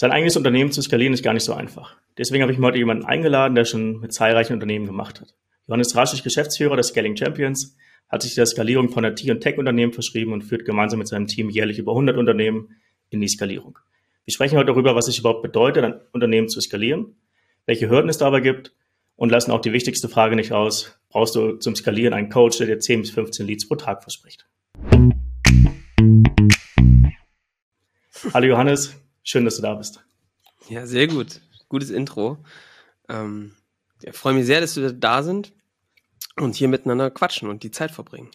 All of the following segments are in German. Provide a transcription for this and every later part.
Sein eigenes Unternehmen zu skalieren ist gar nicht so einfach. Deswegen habe ich mir heute jemanden eingeladen, der schon mit zahlreichen Unternehmen gemacht hat. Johannes Rasch ist Geschäftsführer der Scaling Champions, hat sich der Skalierung von IT- und Tech-Unternehmen verschrieben und führt gemeinsam mit seinem Team jährlich über 100 Unternehmen in die Skalierung. Wir sprechen heute darüber, was es überhaupt bedeutet, ein Unternehmen zu skalieren, welche Hürden es dabei gibt und lassen auch die wichtigste Frage nicht aus. Brauchst du zum Skalieren einen Coach, der dir 10 bis 15 Leads pro Tag verspricht? Hallo Johannes, Schön, dass du da bist. Ja, sehr gut. Gutes Intro. Ähm, ja, freue mich sehr, dass wir da sind und hier miteinander quatschen und die Zeit verbringen.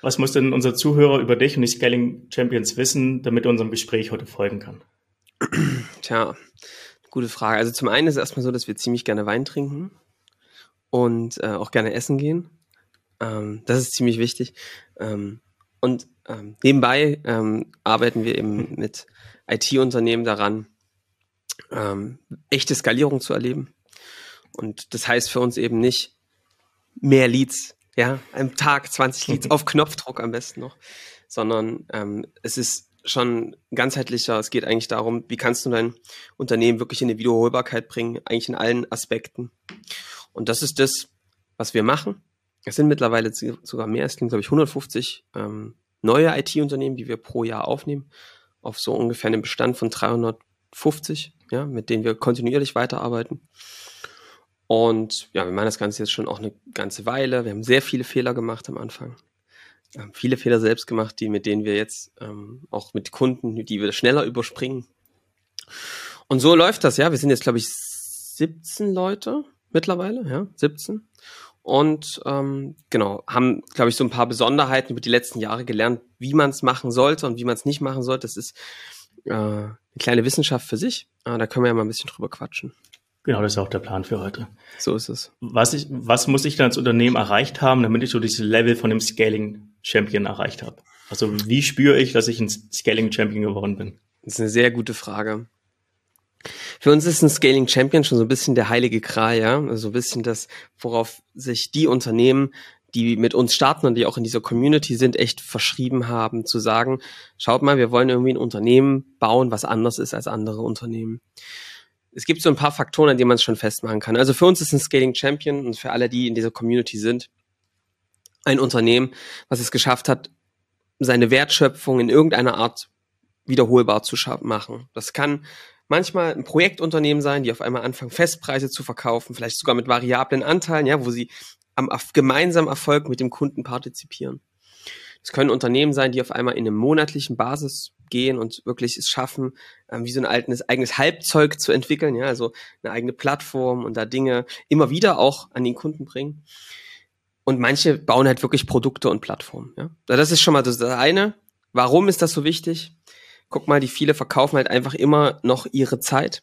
Was muss denn unser Zuhörer über dich und die Scaling Champions wissen, damit er unserem Gespräch heute folgen kann? Tja, gute Frage. Also zum einen ist es erstmal so, dass wir ziemlich gerne Wein trinken und äh, auch gerne essen gehen. Ähm, das ist ziemlich wichtig. Ähm, und ähm, nebenbei ähm, arbeiten wir eben mit IT-Unternehmen daran, ähm, echte Skalierung zu erleben. Und das heißt für uns eben nicht mehr Leads, ja, am Tag 20 Leads auf Knopfdruck am besten noch, sondern ähm, es ist schon ganzheitlicher. Es geht eigentlich darum, wie kannst du dein Unternehmen wirklich in eine Wiederholbarkeit bringen, eigentlich in allen Aspekten. Und das ist das, was wir machen. Es sind mittlerweile sogar mehr, es sind, glaube ich, 150 ähm, neue IT-Unternehmen, die wir pro Jahr aufnehmen auf so ungefähr einen Bestand von 350, ja, mit denen wir kontinuierlich weiterarbeiten. Und ja, wir machen das Ganze jetzt schon auch eine ganze Weile. Wir haben sehr viele Fehler gemacht am Anfang. Wir haben viele Fehler selbst gemacht, die mit denen wir jetzt ähm, auch mit Kunden, die wir schneller überspringen. Und so läuft das, ja. Wir sind jetzt, glaube ich, 17 Leute mittlerweile, ja, 17 und ähm, genau, haben, glaube ich, so ein paar Besonderheiten über die letzten Jahre gelernt, wie man es machen sollte und wie man es nicht machen sollte. Das ist äh, eine kleine Wissenschaft für sich. Äh, da können wir ja mal ein bisschen drüber quatschen. Genau, das ist auch der Plan für heute. So ist es. Was, ich, was muss ich dann als Unternehmen erreicht haben, damit ich so dieses Level von dem Scaling Champion erreicht habe? Also wie spüre ich, dass ich ein Scaling Champion geworden bin? Das ist eine sehr gute Frage. Für uns ist ein Scaling Champion schon so ein bisschen der heilige Kral, ja. Also so ein bisschen das, worauf sich die Unternehmen, die mit uns starten und die auch in dieser Community sind, echt verschrieben haben, zu sagen, schaut mal, wir wollen irgendwie ein Unternehmen bauen, was anders ist als andere Unternehmen. Es gibt so ein paar Faktoren, an denen man es schon festmachen kann. Also für uns ist ein Scaling Champion und für alle, die in dieser Community sind, ein Unternehmen, was es geschafft hat, seine Wertschöpfung in irgendeiner Art wiederholbar zu machen. Das kann manchmal ein Projektunternehmen sein, die auf einmal anfangen, Festpreise zu verkaufen, vielleicht sogar mit variablen Anteilen, ja, wo sie am gemeinsamen Erfolg mit dem Kunden partizipieren. Es können Unternehmen sein, die auf einmal in einem monatlichen Basis gehen und wirklich es schaffen, ähm, wie so ein altes, eigenes Halbzeug zu entwickeln, ja, also eine eigene Plattform und da Dinge immer wieder auch an den Kunden bringen. Und manche bauen halt wirklich Produkte und Plattformen, ja. Das ist schon mal das eine. Warum ist das so wichtig? Guck mal, die viele verkaufen halt einfach immer noch ihre Zeit.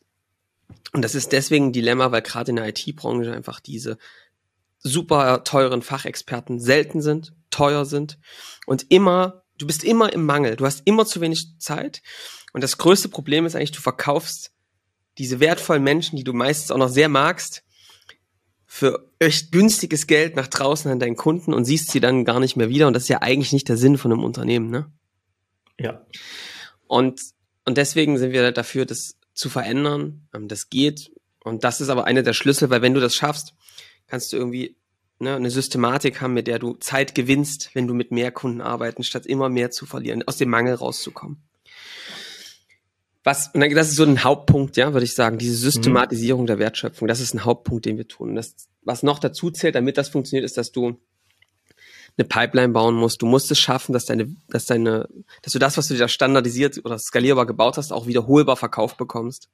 Und das ist deswegen ein Dilemma, weil gerade in der IT-Branche einfach diese super teuren Fachexperten selten sind, teuer sind und immer, du bist immer im Mangel, du hast immer zu wenig Zeit. Und das größte Problem ist eigentlich, du verkaufst diese wertvollen Menschen, die du meistens auch noch sehr magst, für echt günstiges Geld nach draußen an deinen Kunden und siehst sie dann gar nicht mehr wieder. Und das ist ja eigentlich nicht der Sinn von einem Unternehmen, ne? Ja. Und, und deswegen sind wir dafür, das zu verändern. Ähm, das geht. Und das ist aber einer der Schlüssel, weil wenn du das schaffst, kannst du irgendwie ne, eine Systematik haben, mit der du Zeit gewinnst, wenn du mit mehr Kunden arbeiten, statt immer mehr zu verlieren, aus dem Mangel rauszukommen. Was, und das ist so ein Hauptpunkt, ja, würde ich sagen, diese Systematisierung mhm. der Wertschöpfung, das ist ein Hauptpunkt, den wir tun. Und das, was noch dazu zählt, damit das funktioniert, ist, dass du eine Pipeline bauen musst. Du musst es schaffen, dass deine, dass deine, dass du das, was du dir da standardisiert oder skalierbar gebaut hast, auch wiederholbar verkauft bekommst.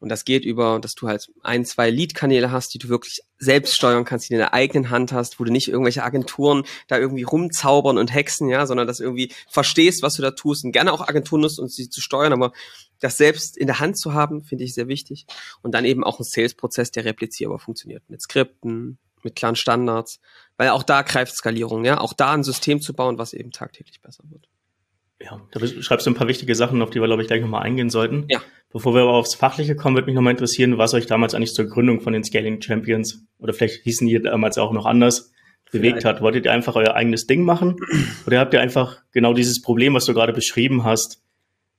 Und das geht über, dass du halt ein, zwei Lead-Kanäle hast, die du wirklich selbst steuern kannst, die du in der eigenen Hand hast, wo du nicht irgendwelche Agenturen da irgendwie rumzaubern und hexen, ja, sondern dass irgendwie verstehst, was du da tust und gerne auch Agenturen nutzt, um sie zu steuern, aber das selbst in der Hand zu haben, finde ich sehr wichtig. Und dann eben auch ein Sales-Prozess, der replizierbar funktioniert. Mit Skripten, mit klaren Standards, weil auch da greift Skalierung, ja, auch da ein System zu bauen, was eben tagtäglich besser wird. Ja, da schreibst du ein paar wichtige Sachen, auf die wir, glaube ich, gleich nochmal eingehen sollten. Ja. Bevor wir aber aufs Fachliche kommen, würde mich nochmal interessieren, was euch damals eigentlich zur Gründung von den Scaling Champions oder vielleicht hießen die damals auch noch anders bewegt hat. Wolltet ihr einfach euer eigenes Ding machen oder habt ihr einfach genau dieses Problem, was du gerade beschrieben hast,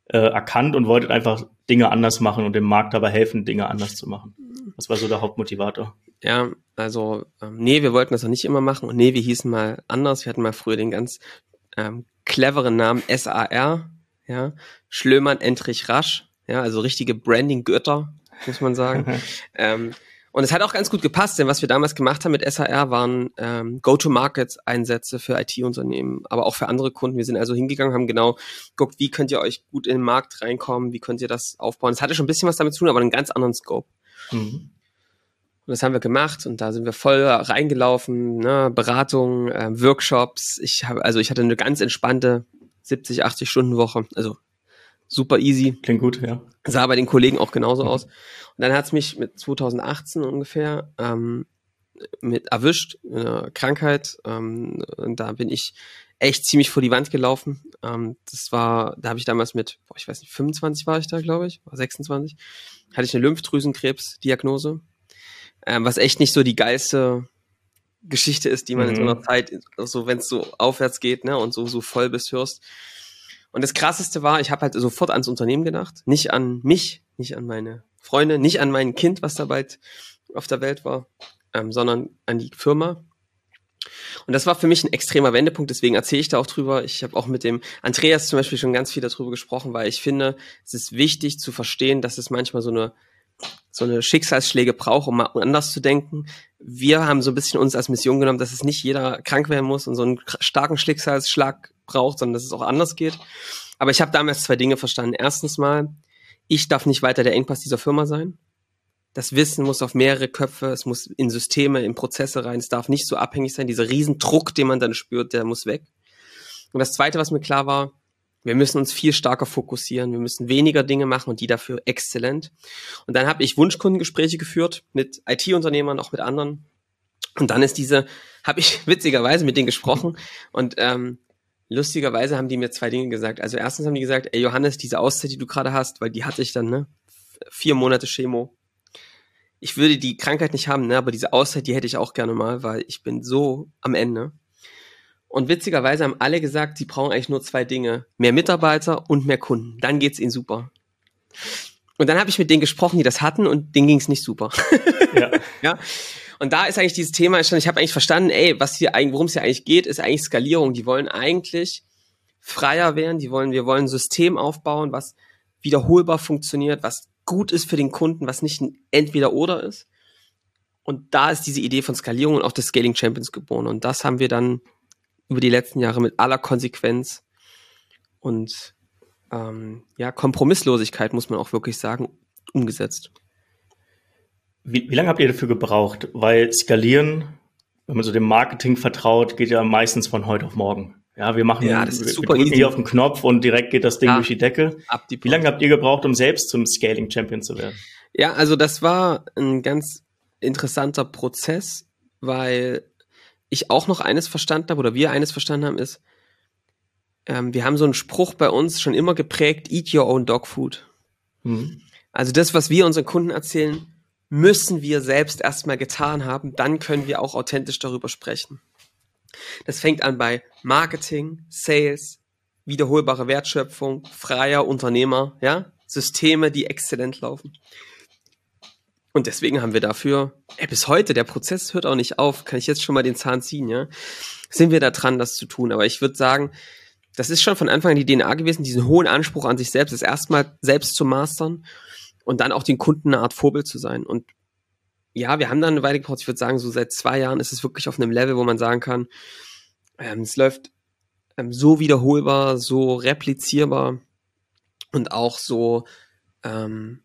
äh, erkannt und wolltet einfach Dinge anders machen und dem Markt dabei helfen, Dinge anders zu machen? Was war so der Hauptmotivator? Ja, also ähm, nee, wir wollten das noch nicht immer machen und nee, wir hießen mal anders. Wir hatten mal früher den ganz ähm, cleveren Namen SAR, ja, Schlömann, Entrich, Rasch, ja, also richtige Branding-Götter, muss man sagen. ähm, und es hat auch ganz gut gepasst, denn was wir damals gemacht haben mit SAR waren ähm, Go-to-Market-Einsätze für IT-Unternehmen, aber auch für andere Kunden. Wir sind also hingegangen, haben genau geguckt, wie könnt ihr euch gut in den Markt reinkommen, wie könnt ihr das aufbauen. Es hatte schon ein bisschen was damit zu tun, aber einen ganz anderen Scope. Mhm. Und das haben wir gemacht und da sind wir voll reingelaufen, ne, Beratung, äh, Workshops. Ich habe, also ich hatte eine ganz entspannte 70, 80 Stunden Woche. Also super easy. Klingt gut, ja. Sah bei den Kollegen auch genauso mhm. aus. Und dann hat's mich mit 2018 ungefähr ähm, mit erwischt, eine Krankheit. Ähm, und da bin ich echt ziemlich vor die Wand gelaufen. Ähm, das war, da habe ich damals mit, boah, ich weiß nicht, 25 war ich da, glaube ich, war 26, hatte ich eine Lymphdrüsenkrebsdiagnose, ähm, was echt nicht so die geilste Geschichte ist, die man mhm. in so einer. Zeit, so wenn es so aufwärts geht, ne, und so so voll bist hörst. Und das krasseste war, ich habe halt sofort ans Unternehmen gedacht, nicht an mich, nicht an meine Freunde, nicht an mein Kind, was da bald auf der Welt war, ähm, sondern an die Firma. Und das war für mich ein extremer Wendepunkt, deswegen erzähle ich da auch drüber. Ich habe auch mit dem Andreas zum Beispiel schon ganz viel darüber gesprochen, weil ich finde, es ist wichtig zu verstehen, dass es manchmal so eine so eine Schicksalsschläge braucht, um mal anders zu denken. Wir haben so ein bisschen uns als Mission genommen, dass es nicht jeder krank werden muss und so einen starken Schicksalsschlag braucht, sondern dass es auch anders geht. Aber ich habe damals zwei Dinge verstanden. Erstens mal, ich darf nicht weiter der Engpass dieser Firma sein. Das Wissen muss auf mehrere Köpfe, es muss in Systeme, in Prozesse rein, es darf nicht so abhängig sein. Dieser Riesendruck, den man dann spürt, der muss weg. Und das Zweite, was mir klar war, wir müssen uns viel stärker fokussieren, wir müssen weniger Dinge machen und die dafür exzellent. Und dann habe ich Wunschkundengespräche geführt mit IT-Unternehmern, auch mit anderen. Und dann ist diese, habe ich witzigerweise mit denen gesprochen und ähm, lustigerweise haben die mir zwei Dinge gesagt. Also erstens haben die gesagt, ey Johannes, diese Auszeit, die du gerade hast, weil die hatte ich dann, ne? Vier Monate Chemo. Ich würde die Krankheit nicht haben, ne? Aber diese Auszeit, die hätte ich auch gerne mal, weil ich bin so am Ende. Und witzigerweise haben alle gesagt, sie brauchen eigentlich nur zwei Dinge. Mehr Mitarbeiter und mehr Kunden. Dann geht's ihnen super. Und dann habe ich mit denen gesprochen, die das hatten und denen ging's nicht super. Ja. ja. Und da ist eigentlich dieses Thema, ich habe eigentlich verstanden, ey, was hier eigentlich, worum es hier eigentlich geht, ist eigentlich Skalierung. Die wollen eigentlich freier werden, die wollen, wir wollen ein System aufbauen, was wiederholbar funktioniert, was gut ist für den Kunden, was nicht ein Entweder-Oder ist. Und da ist diese Idee von Skalierung und auch des Scaling Champions geboren. Und das haben wir dann über die letzten Jahre mit aller Konsequenz und ähm, ja, Kompromisslosigkeit, muss man auch wirklich sagen, umgesetzt. Wie, wie lange habt ihr dafür gebraucht? Weil skalieren, wenn man so dem Marketing vertraut, geht ja meistens von heute auf morgen. Ja, wir machen, ja, das ist super wir drücken hier auf den Knopf und direkt geht das Ding ja, durch die Decke. Die wie lange habt ihr gebraucht, um selbst zum Scaling Champion zu werden? Ja, also das war ein ganz interessanter Prozess, weil ich auch noch eines verstanden habe oder wir eines verstanden haben, ist, ähm, wir haben so einen Spruch bei uns schon immer geprägt, eat your own dog food. Mhm. Also das, was wir unseren Kunden erzählen, müssen wir selbst erstmal getan haben, dann können wir auch authentisch darüber sprechen. Das fängt an bei Marketing, Sales, wiederholbare Wertschöpfung, freier Unternehmer, ja, Systeme, die exzellent laufen. Und deswegen haben wir dafür, ey, bis heute, der Prozess hört auch nicht auf, kann ich jetzt schon mal den Zahn ziehen, ja, sind wir da dran, das zu tun. Aber ich würde sagen, das ist schon von Anfang an die DNA gewesen, diesen hohen Anspruch an sich selbst, das erstmal selbst zu mastern und dann auch den Kunden eine Art Vorbild zu sein. Und ja, wir haben dann eine Weile gebraucht. Ich würde sagen, so seit zwei Jahren ist es wirklich auf einem Level, wo man sagen kann, ähm, es läuft ähm, so wiederholbar, so replizierbar und auch so ähm,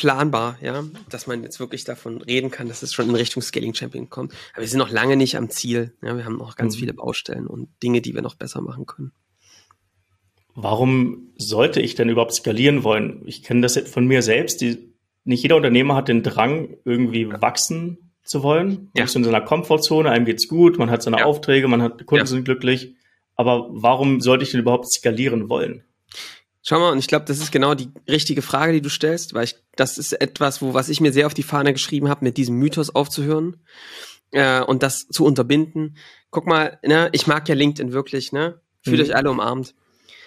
planbar, ja, dass man jetzt wirklich davon reden kann, dass es schon in Richtung Scaling Champion kommt. Aber wir sind noch lange nicht am Ziel. Ja, wir haben noch ganz mhm. viele Baustellen und Dinge, die wir noch besser machen können. Warum sollte ich denn überhaupt skalieren wollen? Ich kenne das von mir selbst. Die, nicht jeder Unternehmer hat den Drang, irgendwie wachsen zu wollen. Man ja. ist in seiner Komfortzone, einem geht's gut, man hat seine ja. Aufträge, man hat Kunden ja. sind glücklich. Aber warum sollte ich denn überhaupt skalieren wollen? Schau mal, und ich glaube, das ist genau die richtige Frage, die du stellst, weil ich, das ist etwas, wo was ich mir sehr auf die Fahne geschrieben habe, mit diesem Mythos aufzuhören äh, und das zu unterbinden. Guck mal, ne, ich mag ja LinkedIn wirklich, ne? Fühlt mhm. euch alle umarmt.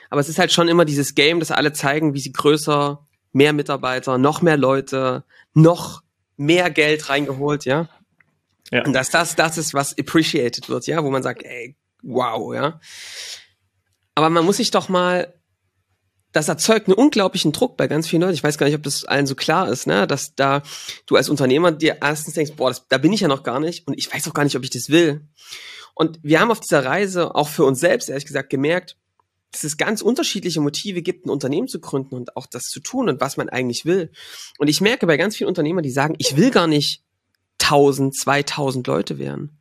Aber es ist halt schon immer dieses Game, dass alle zeigen, wie sie größer, mehr Mitarbeiter, noch mehr Leute, noch mehr Geld reingeholt, ja. Ja. Und dass das das ist, was appreciated wird, ja, wo man sagt, ey, wow, ja. Aber man muss sich doch mal das erzeugt einen unglaublichen Druck bei ganz vielen Leuten. Ich weiß gar nicht, ob das allen so klar ist, ne? dass da du als Unternehmer dir erstens denkst, boah, das, da bin ich ja noch gar nicht und ich weiß auch gar nicht, ob ich das will. Und wir haben auf dieser Reise auch für uns selbst, ehrlich gesagt, gemerkt, dass es ganz unterschiedliche Motive gibt, ein Unternehmen zu gründen und auch das zu tun und was man eigentlich will. Und ich merke bei ganz vielen Unternehmern, die sagen, ich will gar nicht 1000, 2000 Leute werden.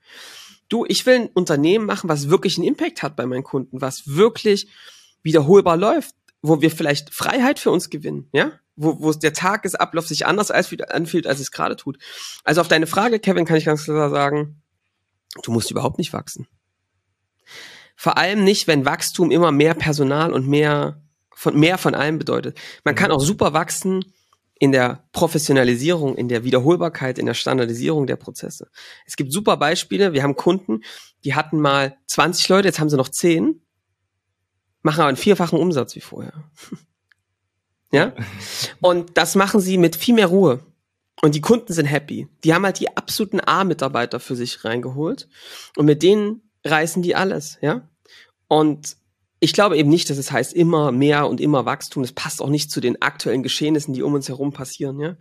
Du, ich will ein Unternehmen machen, was wirklich einen Impact hat bei meinen Kunden, was wirklich wiederholbar läuft, wo wir vielleicht Freiheit für uns gewinnen, ja? Wo, wo der Tagesablauf sich anders anfühlt, als es gerade tut. Also auf deine Frage, Kevin, kann ich ganz klar sagen, du musst überhaupt nicht wachsen. Vor allem nicht, wenn Wachstum immer mehr Personal und mehr von, mehr von allem bedeutet. Man kann auch super wachsen in der Professionalisierung, in der Wiederholbarkeit, in der Standardisierung der Prozesse. Es gibt super Beispiele. Wir haben Kunden, die hatten mal 20 Leute, jetzt haben sie noch 10 machen aber einen vierfachen Umsatz wie vorher. ja? Und das machen sie mit viel mehr Ruhe. Und die Kunden sind happy. Die haben halt die absoluten A-Mitarbeiter für sich reingeholt. Und mit denen reißen die alles, ja? Und ich glaube eben nicht, dass es heißt immer mehr und immer Wachstum. Das passt auch nicht zu den aktuellen Geschehnissen, die um uns herum passieren, ja?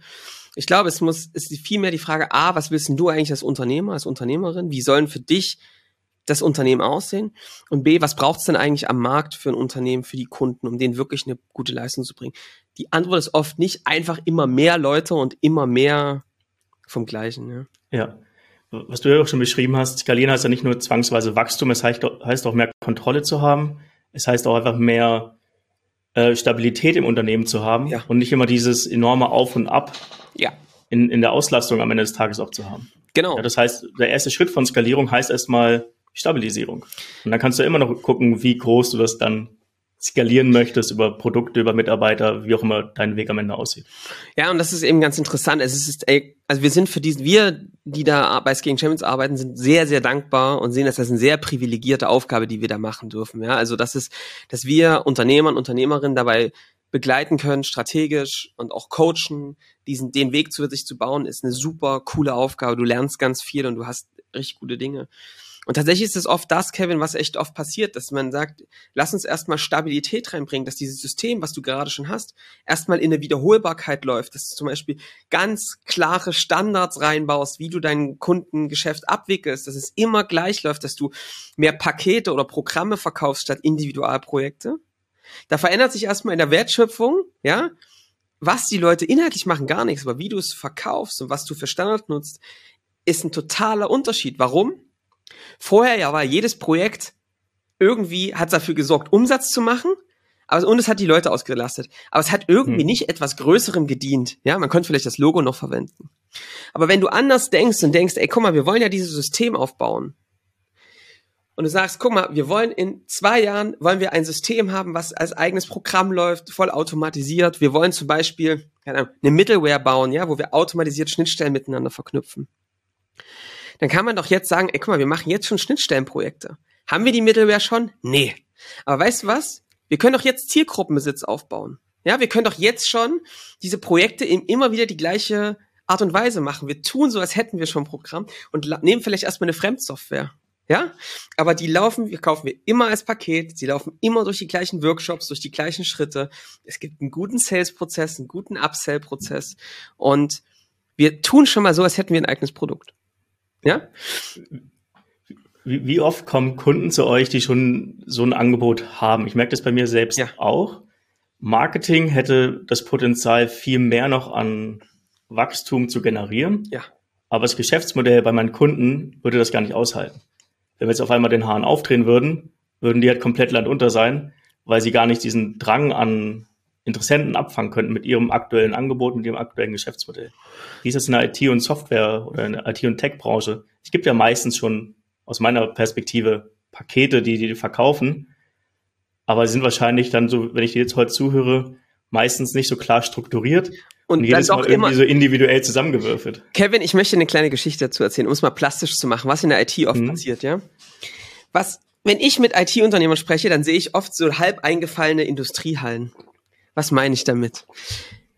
Ich glaube, es muss, es ist vielmehr die Frage, A, was willst denn du eigentlich als Unternehmer, als Unternehmerin? Wie sollen für dich das Unternehmen aussehen? Und B, was braucht es denn eigentlich am Markt für ein Unternehmen, für die Kunden, um denen wirklich eine gute Leistung zu bringen? Die Antwort ist oft nicht einfach immer mehr Leute und immer mehr vom Gleichen. Ja. ja. Was du ja auch schon beschrieben hast, skalieren heißt ja nicht nur zwangsweise Wachstum, es heißt, heißt auch mehr Kontrolle zu haben. Es heißt auch einfach mehr äh, Stabilität im Unternehmen zu haben ja. und nicht immer dieses enorme Auf und Ab ja. in, in der Auslastung am Ende des Tages auch zu haben. Genau. Ja, das heißt, der erste Schritt von Skalierung heißt erstmal Stabilisierung. Und dann kannst du immer noch gucken, wie groß du das dann skalieren möchtest über Produkte, über Mitarbeiter, wie auch immer dein Weg am Ende aussieht. Ja, und das ist eben ganz interessant. Es ist, also wir sind für diesen, wir, die da bei Skating Champions arbeiten, sind sehr, sehr dankbar und sehen das als eine sehr privilegierte Aufgabe, die wir da machen dürfen. Ja, also das ist, dass wir Unternehmer und Unternehmerinnen dabei begleiten können, strategisch und auch coachen, diesen, den Weg zu sich zu bauen, ist eine super coole Aufgabe. Du lernst ganz viel und du hast richtig gute Dinge. Und tatsächlich ist es oft das, Kevin, was echt oft passiert, dass man sagt, lass uns erstmal Stabilität reinbringen, dass dieses System, was du gerade schon hast, erstmal in eine Wiederholbarkeit läuft, dass du zum Beispiel ganz klare Standards reinbaust, wie du dein Kundengeschäft abwickelst, dass es immer gleich läuft, dass du mehr Pakete oder Programme verkaufst statt Individualprojekte. Da verändert sich erstmal in der Wertschöpfung, ja, was die Leute inhaltlich machen, gar nichts, aber wie du es verkaufst und was du für Standard nutzt, ist ein totaler Unterschied. Warum? Vorher ja war jedes Projekt irgendwie hat dafür gesorgt, Umsatz zu machen, aber und es hat die Leute ausgelastet. Aber es hat irgendwie hm. nicht etwas Größerem gedient. Ja, man könnte vielleicht das Logo noch verwenden. Aber wenn du anders denkst und denkst, ey, guck mal, wir wollen ja dieses System aufbauen. Und du sagst, guck mal, wir wollen in zwei Jahren, wollen wir ein System haben, was als eigenes Programm läuft, voll automatisiert. Wir wollen zum Beispiel keine Ahnung, eine Middleware bauen, ja, wo wir automatisiert Schnittstellen miteinander verknüpfen dann kann man doch jetzt sagen, ey, guck mal, wir machen jetzt schon Schnittstellenprojekte. Haben wir die Middleware schon? Nee. Aber weißt du was? Wir können doch jetzt Zielgruppenbesitz aufbauen. Ja, wir können doch jetzt schon diese Projekte in immer wieder die gleiche Art und Weise machen. Wir tun so, als hätten wir schon ein Programm und nehmen vielleicht erstmal eine Fremdsoftware. Ja, aber die laufen, wir kaufen wir immer als Paket, sie laufen immer durch die gleichen Workshops, durch die gleichen Schritte. Es gibt einen guten Sales-Prozess, einen guten Upsell-Prozess und wir tun schon mal so, als hätten wir ein eigenes Produkt. Ja? Wie, wie oft kommen Kunden zu euch, die schon so ein Angebot haben? Ich merke das bei mir selbst ja. auch. Marketing hätte das Potenzial, viel mehr noch an Wachstum zu generieren. Ja. Aber das Geschäftsmodell bei meinen Kunden würde das gar nicht aushalten. Wenn wir jetzt auf einmal den Hahn aufdrehen würden, würden die halt komplett landunter sein, weil sie gar nicht diesen Drang an Interessenten abfangen könnten mit ihrem aktuellen Angebot, mit ihrem aktuellen Geschäftsmodell. Wie ist das in der IT- und Software- oder in der IT- und Tech-Branche? Es gibt ja meistens schon aus meiner Perspektive Pakete, die die verkaufen, aber sie sind wahrscheinlich dann so, wenn ich dir jetzt heute zuhöre, meistens nicht so klar strukturiert und, und jedes Mal irgendwie so individuell zusammengewürfelt. Kevin, ich möchte eine kleine Geschichte dazu erzählen, um es mal plastisch zu machen, was in der IT oft mhm. passiert, ja? Was, wenn ich mit IT-Unternehmern spreche, dann sehe ich oft so halb eingefallene Industriehallen. Was meine ich damit?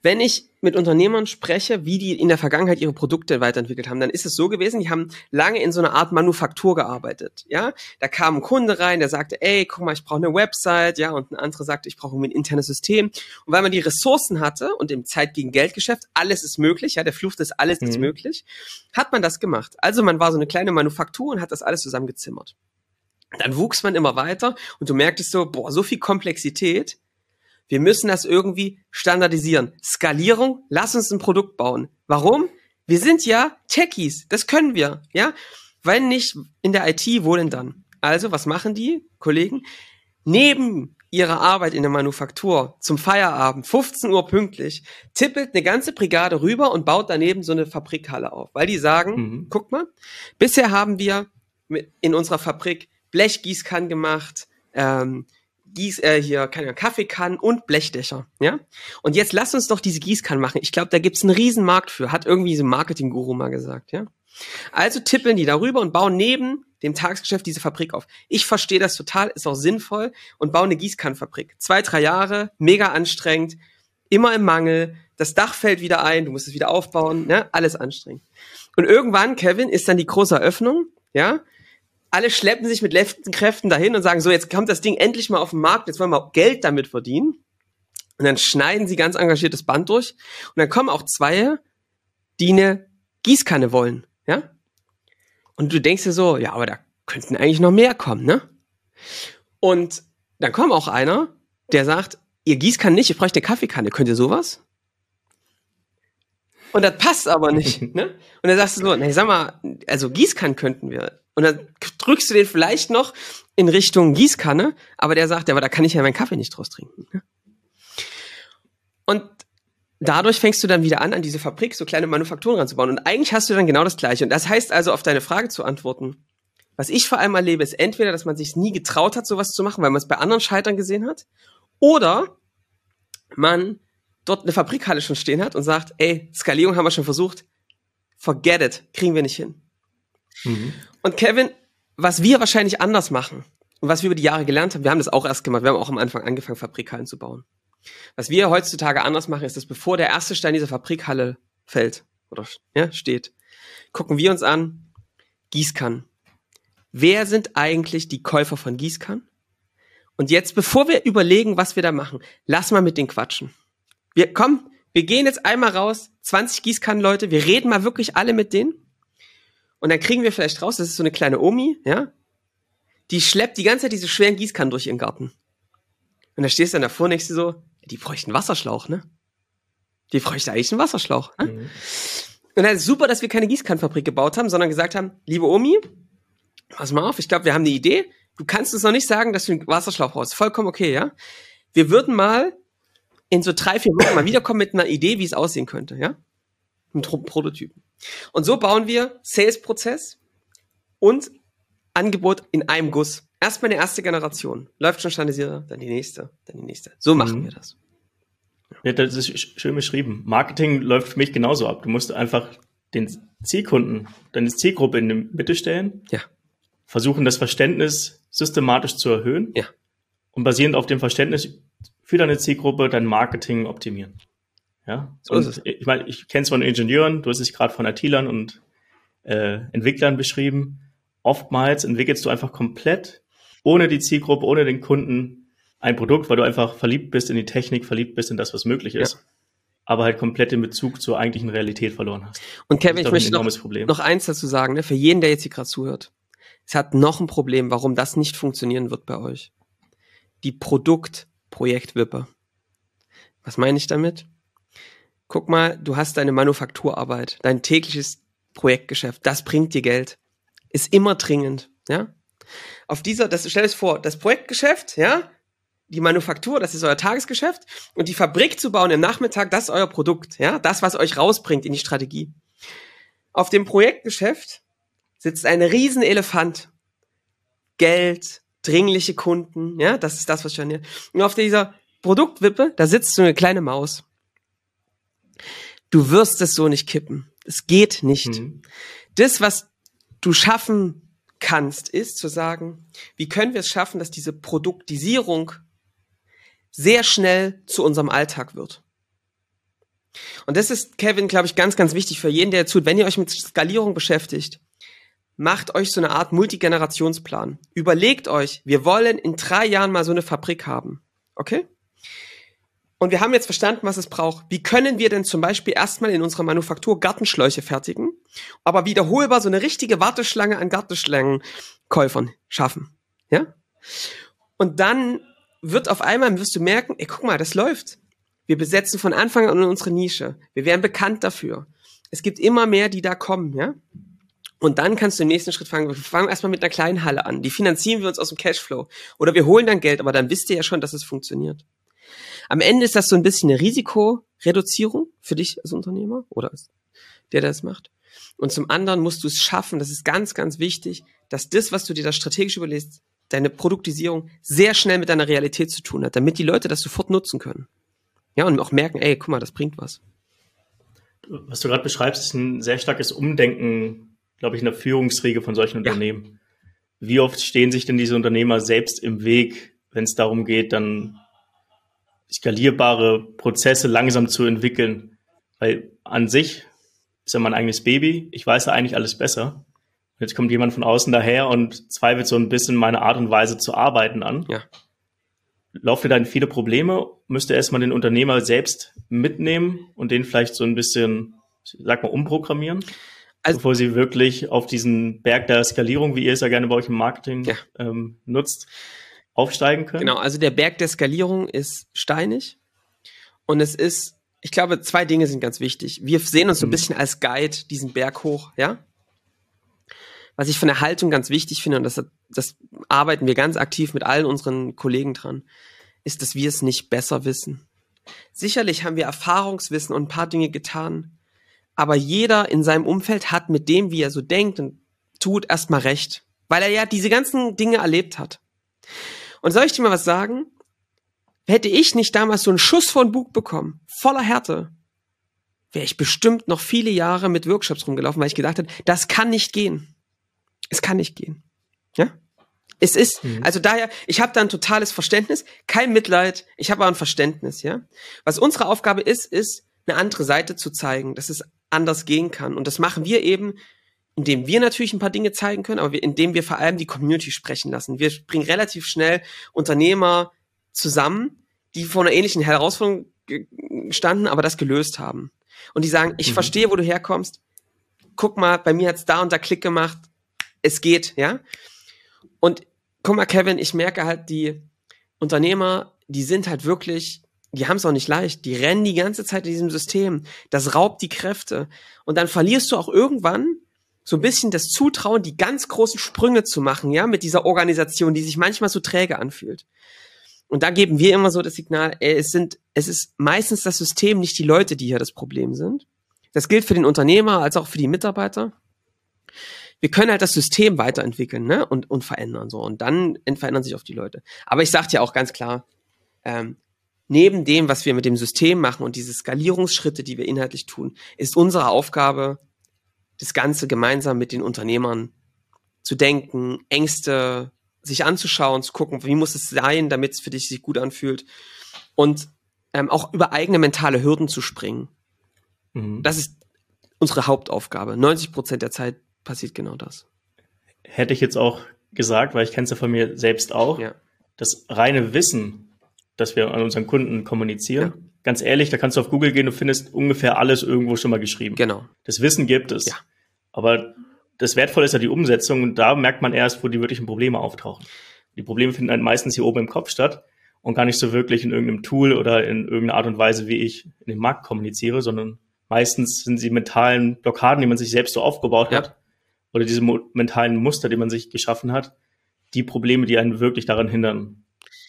wenn ich mit Unternehmern spreche, wie die in der Vergangenheit ihre Produkte weiterentwickelt haben, dann ist es so gewesen, die haben lange in so einer Art Manufaktur gearbeitet. Ja, da kam ein Kunde rein, der sagte, ey, guck mal, ich brauche eine Website, ja, und ein anderer sagte, ich brauche ein internes System. Und weil man die Ressourcen hatte und im Zeit gegen Geldgeschäft, alles ist möglich, ja, der Fluch des alles mhm. ist möglich, hat man das gemacht. Also man war so eine kleine Manufaktur und hat das alles zusammengezimmert. Dann wuchs man immer weiter und du merktest so, boah, so viel Komplexität wir müssen das irgendwie standardisieren. Skalierung, lass uns ein Produkt bauen. Warum? Wir sind ja Techies, das können wir, ja? Wenn nicht in der IT, wo denn dann? Also, was machen die Kollegen? Neben ihrer Arbeit in der Manufaktur zum Feierabend, 15 Uhr pünktlich, tippelt eine ganze Brigade rüber und baut daneben so eine Fabrikhalle auf, weil die sagen, mhm. guck mal, bisher haben wir in unserer Fabrik Blechgießkannen gemacht, ähm, Gieß, äh, hier, keine Kaffeekannen und Blechdächer, ja? Und jetzt lass uns doch diese Gießkannen machen. Ich glaube, da gibt's einen riesen Markt für, hat irgendwie so ein Marketing-Guru mal gesagt, ja? Also tippeln die darüber und bauen neben dem Tagesgeschäft diese Fabrik auf. Ich verstehe das total, ist auch sinnvoll und bauen eine Gießkannenfabrik. Zwei, drei Jahre, mega anstrengend, immer im Mangel, das Dach fällt wieder ein, du musst es wieder aufbauen, ne? alles anstrengend. Und irgendwann, Kevin, ist dann die große Eröffnung, ja? Alle schleppen sich mit letzten Kräften dahin und sagen, so, jetzt kommt das Ding endlich mal auf den Markt, jetzt wollen wir Geld damit verdienen. Und dann schneiden sie ganz engagiertes Band durch. Und dann kommen auch zwei, die eine Gießkanne wollen, ja? Und du denkst dir so, ja, aber da könnten eigentlich noch mehr kommen, ne? Und dann kommt auch einer, der sagt, ihr Gießkanne nicht, ihr braucht eine Kaffeekanne, könnt ihr sowas? Und das passt aber nicht, ne? Und dann sagst du so, na, sag mal, also Gießkannen könnten wir. Und dann drückst du den vielleicht noch in Richtung Gießkanne, aber der sagt, ja, aber da kann ich ja meinen Kaffee nicht draus trinken. Ne? Und dadurch fängst du dann wieder an, an diese Fabrik so kleine Manufakturen ranzubauen. Und eigentlich hast du dann genau das Gleiche. Und das heißt also, auf deine Frage zu antworten, was ich vor allem erlebe, ist entweder, dass man sich nie getraut hat, sowas zu machen, weil man es bei anderen Scheitern gesehen hat, oder man dort eine Fabrikhalle schon stehen hat und sagt, ey, Skalierung haben wir schon versucht, forget it, kriegen wir nicht hin. Mhm. Und Kevin, was wir wahrscheinlich anders machen und was wir über die Jahre gelernt haben, wir haben das auch erst gemacht, wir haben auch am Anfang angefangen, Fabrikhallen zu bauen. Was wir heutzutage anders machen, ist, dass bevor der erste Stein dieser Fabrikhalle fällt oder ja, steht, gucken wir uns an, Gießkannen. Wer sind eigentlich die Käufer von Gießkannen? Und jetzt, bevor wir überlegen, was wir da machen, lass mal mit den quatschen. Wir kommen, wir gehen jetzt einmal raus, 20 Gießkannenleute, wir reden mal wirklich alle mit denen und dann kriegen wir vielleicht raus, das ist so eine kleine Omi, ja, die schleppt die ganze Zeit diese schweren Gießkannen durch ihren Garten. Und da stehst du dann davor und denkst du so, die bräuchten einen Wasserschlauch, ne? Die bräuchte eigentlich einen Wasserschlauch. Ne? Mhm. Und dann ist super, dass wir keine Gießkannenfabrik gebaut haben, sondern gesagt haben, liebe Omi, pass mal auf, ich glaube, wir haben eine Idee. Du kannst uns noch nicht sagen, dass du einen Wasserschlauch brauchst. Vollkommen okay, ja? Wir würden mal in so drei, vier Wochen mal wiederkommen mit einer Idee, wie es aussehen könnte, ja? Mit Prototypen. Und so bauen wir Sales-Prozess und Angebot in einem Guss. Erstmal eine erste Generation. Läuft schon standardisiert, dann die nächste, dann die nächste. So machen mhm. wir das. Ja, das ist schön beschrieben. Marketing läuft für mich genauso ab. Du musst einfach den Zielkunden, deine Zielgruppe in die Mitte stellen. Ja. Versuchen, das Verständnis systematisch zu erhöhen. Ja. Und basierend auf dem Verständnis für deine Zielgruppe dein Marketing optimieren. Ja, so und ich meine, ich kenne es von Ingenieuren, du hast es gerade von IT-Lern und äh, Entwicklern beschrieben. Oftmals entwickelst du einfach komplett ohne die Zielgruppe, ohne den Kunden ein Produkt, weil du einfach verliebt bist in die Technik, verliebt bist in das, was möglich ist. Ja. Aber halt komplett den Bezug zur eigentlichen Realität verloren hast. Und Kevin, ich möchte noch, noch eins dazu sagen, ne, für jeden, der jetzt hier gerade zuhört. Es hat noch ein Problem, warum das nicht funktionieren wird bei euch. Die Produktprojektwippe. Was meine ich damit? Guck mal, du hast deine Manufakturarbeit, dein tägliches Projektgeschäft, das bringt dir Geld, ist immer dringend, ja. Auf dieser, das stell es vor, das Projektgeschäft, ja, die Manufaktur, das ist euer Tagesgeschäft und die Fabrik zu bauen im Nachmittag, das ist euer Produkt, ja, das, was euch rausbringt in die Strategie. Auf dem Projektgeschäft sitzt ein Riesenelefant. Geld, dringliche Kunden, ja, das ist das, was schon hier. Und auf dieser Produktwippe, da sitzt so eine kleine Maus. Du wirst es so nicht kippen. Es geht nicht. Mhm. Das, was du schaffen kannst, ist zu sagen, wie können wir es schaffen, dass diese Produktisierung sehr schnell zu unserem Alltag wird. Und das ist, Kevin, glaube ich, ganz, ganz wichtig für jeden, der tut. Wenn ihr euch mit Skalierung beschäftigt, macht euch so eine Art Multigenerationsplan. Überlegt euch, wir wollen in drei Jahren mal so eine Fabrik haben. Okay? Und wir haben jetzt verstanden, was es braucht. Wie können wir denn zum Beispiel erstmal in unserer Manufaktur Gartenschläuche fertigen, aber wiederholbar so eine richtige Warteschlange an Gartenschlangenkäufern schaffen? Ja? Und dann wird auf einmal, wirst du merken, ey, guck mal, das läuft. Wir besetzen von Anfang an unsere Nische. Wir werden bekannt dafür. Es gibt immer mehr, die da kommen, ja? Und dann kannst du im nächsten Schritt fangen. Wir fangen erstmal mit einer kleinen Halle an. Die finanzieren wir uns aus dem Cashflow. Oder wir holen dann Geld, aber dann wisst ihr ja schon, dass es funktioniert. Am Ende ist das so ein bisschen eine Risikoreduzierung für dich als Unternehmer oder als der, der das macht. Und zum anderen musst du es schaffen, das ist ganz, ganz wichtig, dass das, was du dir da strategisch überlegst, deine Produktisierung sehr schnell mit deiner Realität zu tun hat, damit die Leute das sofort nutzen können. Ja, und auch merken, ey, guck mal, das bringt was. Was du gerade beschreibst, ist ein sehr starkes Umdenken, glaube ich, in der Führungsriege von solchen Unternehmen. Ja. Wie oft stehen sich denn diese Unternehmer selbst im Weg, wenn es darum geht, dann skalierbare Prozesse langsam zu entwickeln? Weil an sich ist ja mein eigenes Baby. Ich weiß ja eigentlich alles besser. Jetzt kommt jemand von außen daher und zweifelt so ein bisschen meine Art und Weise zu arbeiten an. Ja laufen da viele Probleme? Müsste erstmal den Unternehmer selbst mitnehmen und den vielleicht so ein bisschen, sag mal, umprogrammieren? Also, bevor sie wirklich auf diesen Berg der Skalierung, wie ihr es ja gerne bei euch im Marketing ja. ähm, nutzt, aufsteigen können? Genau, also der Berg der Skalierung ist steinig und es ist, ich glaube, zwei Dinge sind ganz wichtig. Wir sehen uns so ein mhm. bisschen als Guide diesen Berg hoch, ja? Was ich von der Haltung ganz wichtig finde, und das, das arbeiten wir ganz aktiv mit allen unseren Kollegen dran, ist, dass wir es nicht besser wissen. Sicherlich haben wir Erfahrungswissen und ein paar Dinge getan, aber jeder in seinem Umfeld hat mit dem, wie er so denkt und tut, erstmal recht, weil er ja diese ganzen Dinge erlebt hat. Und soll ich dir mal was sagen? Hätte ich nicht damals so einen Schuss von Bug bekommen, voller Härte, wäre ich bestimmt noch viele Jahre mit Workshops rumgelaufen, weil ich gedacht habe, das kann nicht gehen. Es kann nicht gehen. Ja? Es ist, mhm. also daher, ich habe da ein totales Verständnis, kein Mitleid, ich habe aber ein Verständnis, ja. Was unsere Aufgabe ist, ist, eine andere Seite zu zeigen, dass es anders gehen kann. Und das machen wir eben, indem wir natürlich ein paar Dinge zeigen können, aber wir, indem wir vor allem die Community sprechen lassen. Wir bringen relativ schnell Unternehmer zusammen, die vor einer ähnlichen Herausforderung standen, aber das gelöst haben. Und die sagen, ich mhm. verstehe, wo du herkommst. Guck mal, bei mir hat's da und da Klick gemacht es geht, ja. Und guck mal, Kevin, ich merke halt, die Unternehmer, die sind halt wirklich, die haben es auch nicht leicht. Die rennen die ganze Zeit in diesem System. Das raubt die Kräfte. Und dann verlierst du auch irgendwann so ein bisschen das Zutrauen, die ganz großen Sprünge zu machen, ja, mit dieser Organisation, die sich manchmal so träge anfühlt. Und da geben wir immer so das Signal, es sind, es ist meistens das System, nicht die Leute, die hier das Problem sind. Das gilt für den Unternehmer als auch für die Mitarbeiter wir können halt das System weiterentwickeln ne? und, und verändern so und dann verändern sich auch die Leute. Aber ich sage dir auch ganz klar, ähm, neben dem, was wir mit dem System machen und diese Skalierungsschritte, die wir inhaltlich tun, ist unsere Aufgabe, das Ganze gemeinsam mit den Unternehmern zu denken, Ängste sich anzuschauen, zu gucken, wie muss es sein, damit es für dich sich gut anfühlt und ähm, auch über eigene mentale Hürden zu springen. Mhm. Das ist unsere Hauptaufgabe. 90 Prozent der Zeit passiert genau das. Hätte ich jetzt auch gesagt, weil ich kenne es ja von mir selbst auch, ja. das reine Wissen, das wir an unseren Kunden kommunizieren, ja. Ganz ehrlich, da kannst du auf Google gehen, du findest ungefähr alles irgendwo schon mal geschrieben. Genau. Das Wissen gibt es. Ja. Aber das Wertvolle ist ja die Umsetzung und da merkt man erst, wo die wirklichen Probleme auftauchen. Die Probleme finden halt meistens hier oben im Kopf statt und gar nicht so wirklich in irgendeinem Tool oder in irgendeiner Art und Weise, wie ich in den Markt kommuniziere, sondern meistens sind sie mentalen Blockaden, die man sich selbst so aufgebaut ja. hat oder diese mentalen Muster, die man sich geschaffen hat, die Probleme, die einen wirklich daran hindern,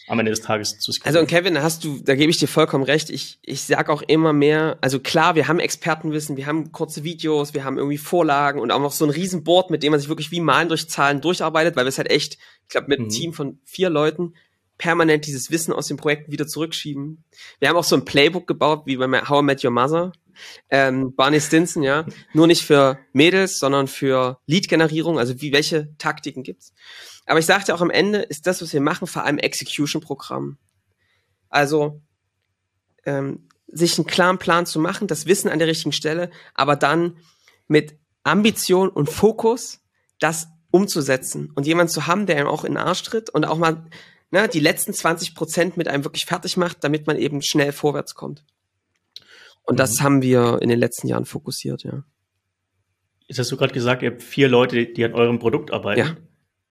am Ende des Tages zu skalieren. Also und Kevin, hast du, da gebe ich dir vollkommen recht. Ich, ich sag auch immer mehr, also klar, wir haben Expertenwissen, wir haben kurze Videos, wir haben irgendwie Vorlagen und auch noch so ein Riesenboard, mit dem man sich wirklich wie Malen durch Zahlen durcharbeitet, weil wir es halt echt, ich glaube, mit einem mhm. Team von vier Leuten permanent dieses Wissen aus den Projekten wieder zurückschieben. Wir haben auch so ein Playbook gebaut, wie bei How I Met Your Mother. Ähm, Barney Stinson, ja. Nur nicht für Mädels, sondern für Lead-Generierung, also wie, welche Taktiken gibt's. Aber ich sagte auch am Ende ist das, was wir machen, vor allem Execution-Programm. Also, ähm, sich einen klaren Plan zu machen, das Wissen an der richtigen Stelle, aber dann mit Ambition und Fokus das umzusetzen und jemand zu haben, der einem auch in den Arsch tritt und auch mal ne, die letzten 20 Prozent mit einem wirklich fertig macht, damit man eben schnell vorwärts kommt. Und mhm. das haben wir in den letzten Jahren fokussiert, ja. Jetzt hast du gerade gesagt, ihr habt vier Leute, die an eurem Produkt arbeiten. Ja.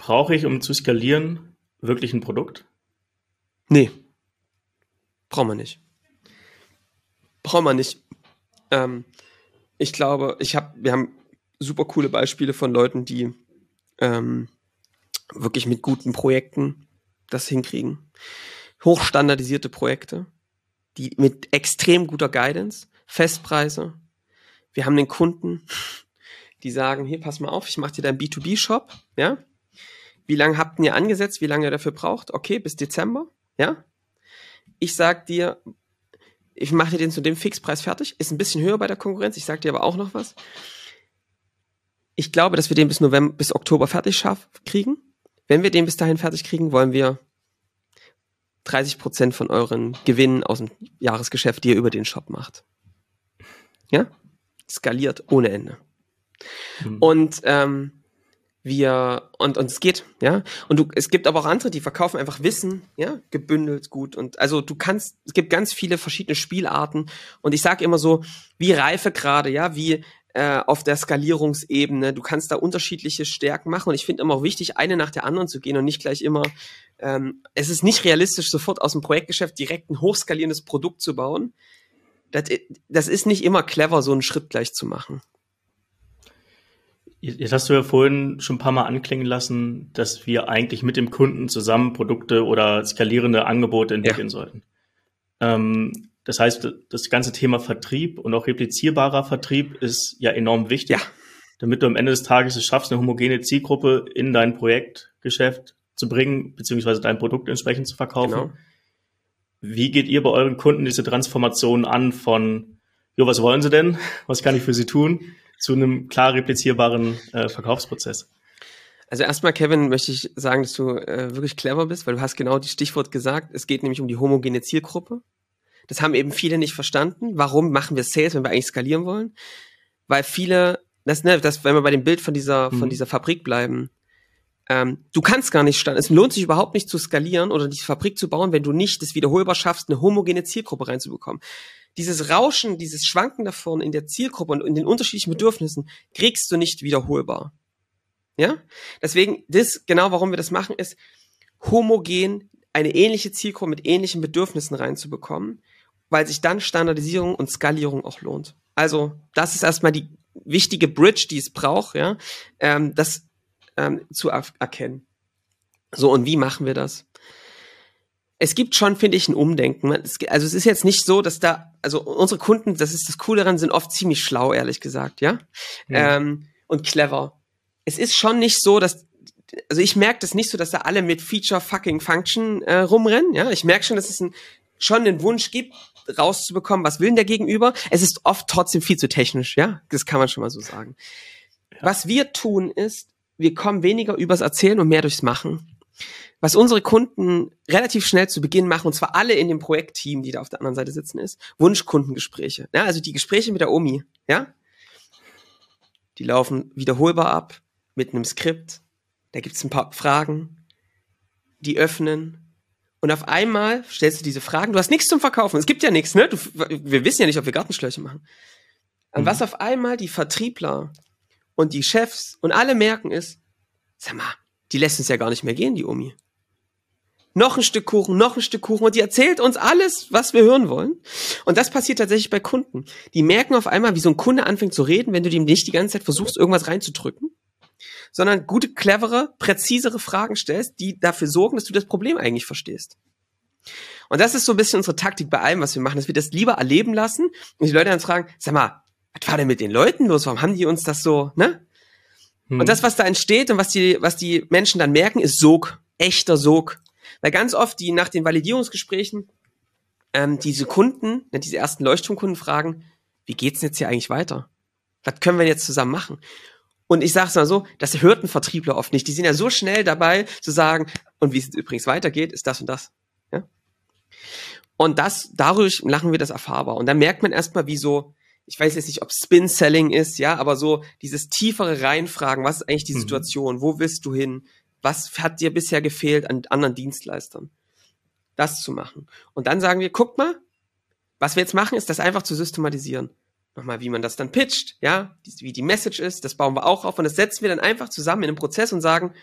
Brauche ich, um zu skalieren, wirklich ein Produkt? Nee. Brauchen wir nicht. Brauchen wir nicht. Ähm, ich glaube, ich habe, wir haben super coole Beispiele von Leuten, die ähm, wirklich mit guten Projekten das hinkriegen. Hochstandardisierte Projekte, die mit extrem guter Guidance, Festpreise. Wir haben den Kunden, die sagen, hier, pass mal auf, ich mache dir deinen B2B-Shop, ja? Wie lange habt ihr angesetzt, wie lange ihr dafür braucht? Okay, bis Dezember, ja? Ich sag dir, ich mache dir den zu dem Fixpreis fertig, ist ein bisschen höher bei der Konkurrenz, ich sag dir aber auch noch was. Ich glaube, dass wir den bis November, bis Oktober fertig schaffen, kriegen. Wenn wir den bis dahin fertig kriegen, wollen wir 30 Prozent von euren Gewinnen aus dem Jahresgeschäft, die ihr über den Shop macht. Ja? Skaliert ohne Ende. Mhm. Und ähm, wir und und es geht, ja. Und du, es gibt aber auch andere, die verkaufen einfach Wissen, ja, gebündelt gut und also du kannst, es gibt ganz viele verschiedene Spielarten und ich sage immer so, wie Reife gerade, ja, wie äh, auf der Skalierungsebene. Du kannst da unterschiedliche Stärken machen und ich finde immer auch wichtig, eine nach der anderen zu gehen und nicht gleich immer. Ähm, es ist nicht realistisch, sofort aus dem Projektgeschäft direkt ein hochskalierendes Produkt zu bauen. Das, das ist nicht immer clever, so einen Schritt gleich zu machen. Jetzt hast du ja vorhin schon ein paar Mal anklingen lassen, dass wir eigentlich mit dem Kunden zusammen Produkte oder skalierende Angebote entwickeln ja. sollten. Ähm, das heißt, das ganze Thema Vertrieb und auch replizierbarer Vertrieb ist ja enorm wichtig, ja. damit du am Ende des Tages es schaffst, eine homogene Zielgruppe in dein Projektgeschäft zu bringen, beziehungsweise dein Produkt entsprechend zu verkaufen. Genau. Wie geht ihr bei euren Kunden diese Transformation an von, jo, was wollen sie denn? Was kann ich für sie tun? Zu einem klar replizierbaren äh, Verkaufsprozess? Also erstmal, Kevin, möchte ich sagen, dass du äh, wirklich clever bist, weil du hast genau die Stichwort gesagt. Es geht nämlich um die homogene Zielgruppe. Das haben eben viele nicht verstanden. Warum machen wir Sales, wenn wir eigentlich skalieren wollen? Weil viele, das, ne, das, wenn wir bei dem Bild von dieser, mhm. von dieser Fabrik bleiben, ähm, du kannst gar nicht, es lohnt sich überhaupt nicht zu skalieren oder die Fabrik zu bauen, wenn du nicht es wiederholbar schaffst, eine homogene Zielgruppe reinzubekommen dieses Rauschen, dieses Schwanken davon in der Zielgruppe und in den unterschiedlichen Bedürfnissen kriegst du nicht wiederholbar. Ja? Deswegen, das, genau warum wir das machen, ist homogen eine ähnliche Zielgruppe mit ähnlichen Bedürfnissen reinzubekommen, weil sich dann Standardisierung und Skalierung auch lohnt. Also, das ist erstmal die wichtige Bridge, die es braucht, ja, ähm, das ähm, zu er erkennen. So, und wie machen wir das? Es gibt schon, finde ich, ein Umdenken. Also es ist jetzt nicht so, dass da, also unsere Kunden, das ist das Coole daran, sind oft ziemlich schlau, ehrlich gesagt, ja. ja. Ähm, und clever. Es ist schon nicht so, dass, also ich merke das nicht so, dass da alle mit Feature fucking Function äh, rumrennen, ja. Ich merke schon, dass es ein, schon einen Wunsch gibt, rauszubekommen, was will denn der Gegenüber. Es ist oft trotzdem viel zu technisch, ja. Das kann man schon mal so sagen. Ja. Was wir tun ist, wir kommen weniger übers Erzählen und mehr durchs Machen was unsere Kunden relativ schnell zu Beginn machen, und zwar alle in dem Projektteam, die da auf der anderen Seite sitzen, ist Wunschkundengespräche. Ja, also die Gespräche mit der Omi, ja, die laufen wiederholbar ab mit einem Skript. Da gibt's ein paar Fragen, die öffnen. Und auf einmal stellst du diese Fragen. Du hast nichts zum Verkaufen. Es gibt ja nichts, ne? Du, wir wissen ja nicht, ob wir Gartenschläuche machen. Und mhm. was auf einmal die Vertriebler und die Chefs und alle merken ist, sag mal, die lässt uns ja gar nicht mehr gehen, die Omi noch ein Stück Kuchen, noch ein Stück Kuchen und die erzählt uns alles, was wir hören wollen. Und das passiert tatsächlich bei Kunden. Die merken auf einmal, wie so ein Kunde anfängt zu reden, wenn du dem nicht die ganze Zeit versuchst, irgendwas reinzudrücken, sondern gute, clevere, präzisere Fragen stellst, die dafür sorgen, dass du das Problem eigentlich verstehst. Und das ist so ein bisschen unsere Taktik bei allem, was wir machen, dass wir das lieber erleben lassen und die Leute dann fragen, sag mal, was war denn mit den Leuten los? Warum haben die uns das so, ne? Hm. Und das, was da entsteht und was die, was die Menschen dann merken, ist Sog, echter Sog. Weil ganz oft die nach den Validierungsgesprächen ähm, diese Kunden, ne, diese ersten Leuchtturmkunden fragen, wie geht's denn jetzt hier eigentlich weiter? Was können wir jetzt zusammen machen? Und ich sage es mal so, das hört ein Vertriebler oft nicht. Die sind ja so schnell dabei zu sagen, und wie es übrigens weitergeht, ist das und das. Ja? Und das, dadurch machen wir das erfahrbar. Und dann merkt man erstmal, wie so, ich weiß jetzt nicht, ob Spin-Selling ist, ja, aber so dieses tiefere Reinfragen, was ist eigentlich die mhm. Situation, wo willst du hin, was hat dir bisher gefehlt an anderen Dienstleistern? Das zu machen. Und dann sagen wir, guck mal, was wir jetzt machen, ist das einfach zu systematisieren. Nochmal, wie man das dann pitcht, ja, wie die Message ist, das bauen wir auch auf und das setzen wir dann einfach zusammen in einem Prozess und sagen,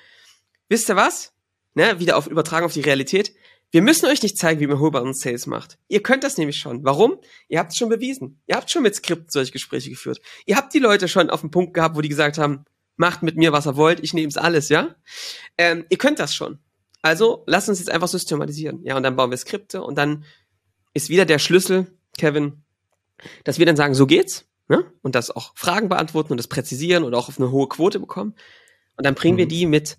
wisst ihr was? Ne, wieder auf übertragen auf die Realität. Wir müssen euch nicht zeigen, wie man Holborn Sales macht. Ihr könnt das nämlich schon. Warum? Ihr habt es schon bewiesen. Ihr habt schon mit Skripten solche Gespräche geführt. Ihr habt die Leute schon auf den Punkt gehabt, wo die gesagt haben, macht mit mir, was ihr wollt, ich nehme es alles, ja? Ähm, ihr könnt das schon. Also lasst uns jetzt einfach systematisieren. Ja, und dann bauen wir Skripte und dann ist wieder der Schlüssel, Kevin, dass wir dann sagen, so geht's, ne? Und das auch Fragen beantworten und das präzisieren und auch auf eine hohe Quote bekommen. Und dann bringen mhm. wir die mit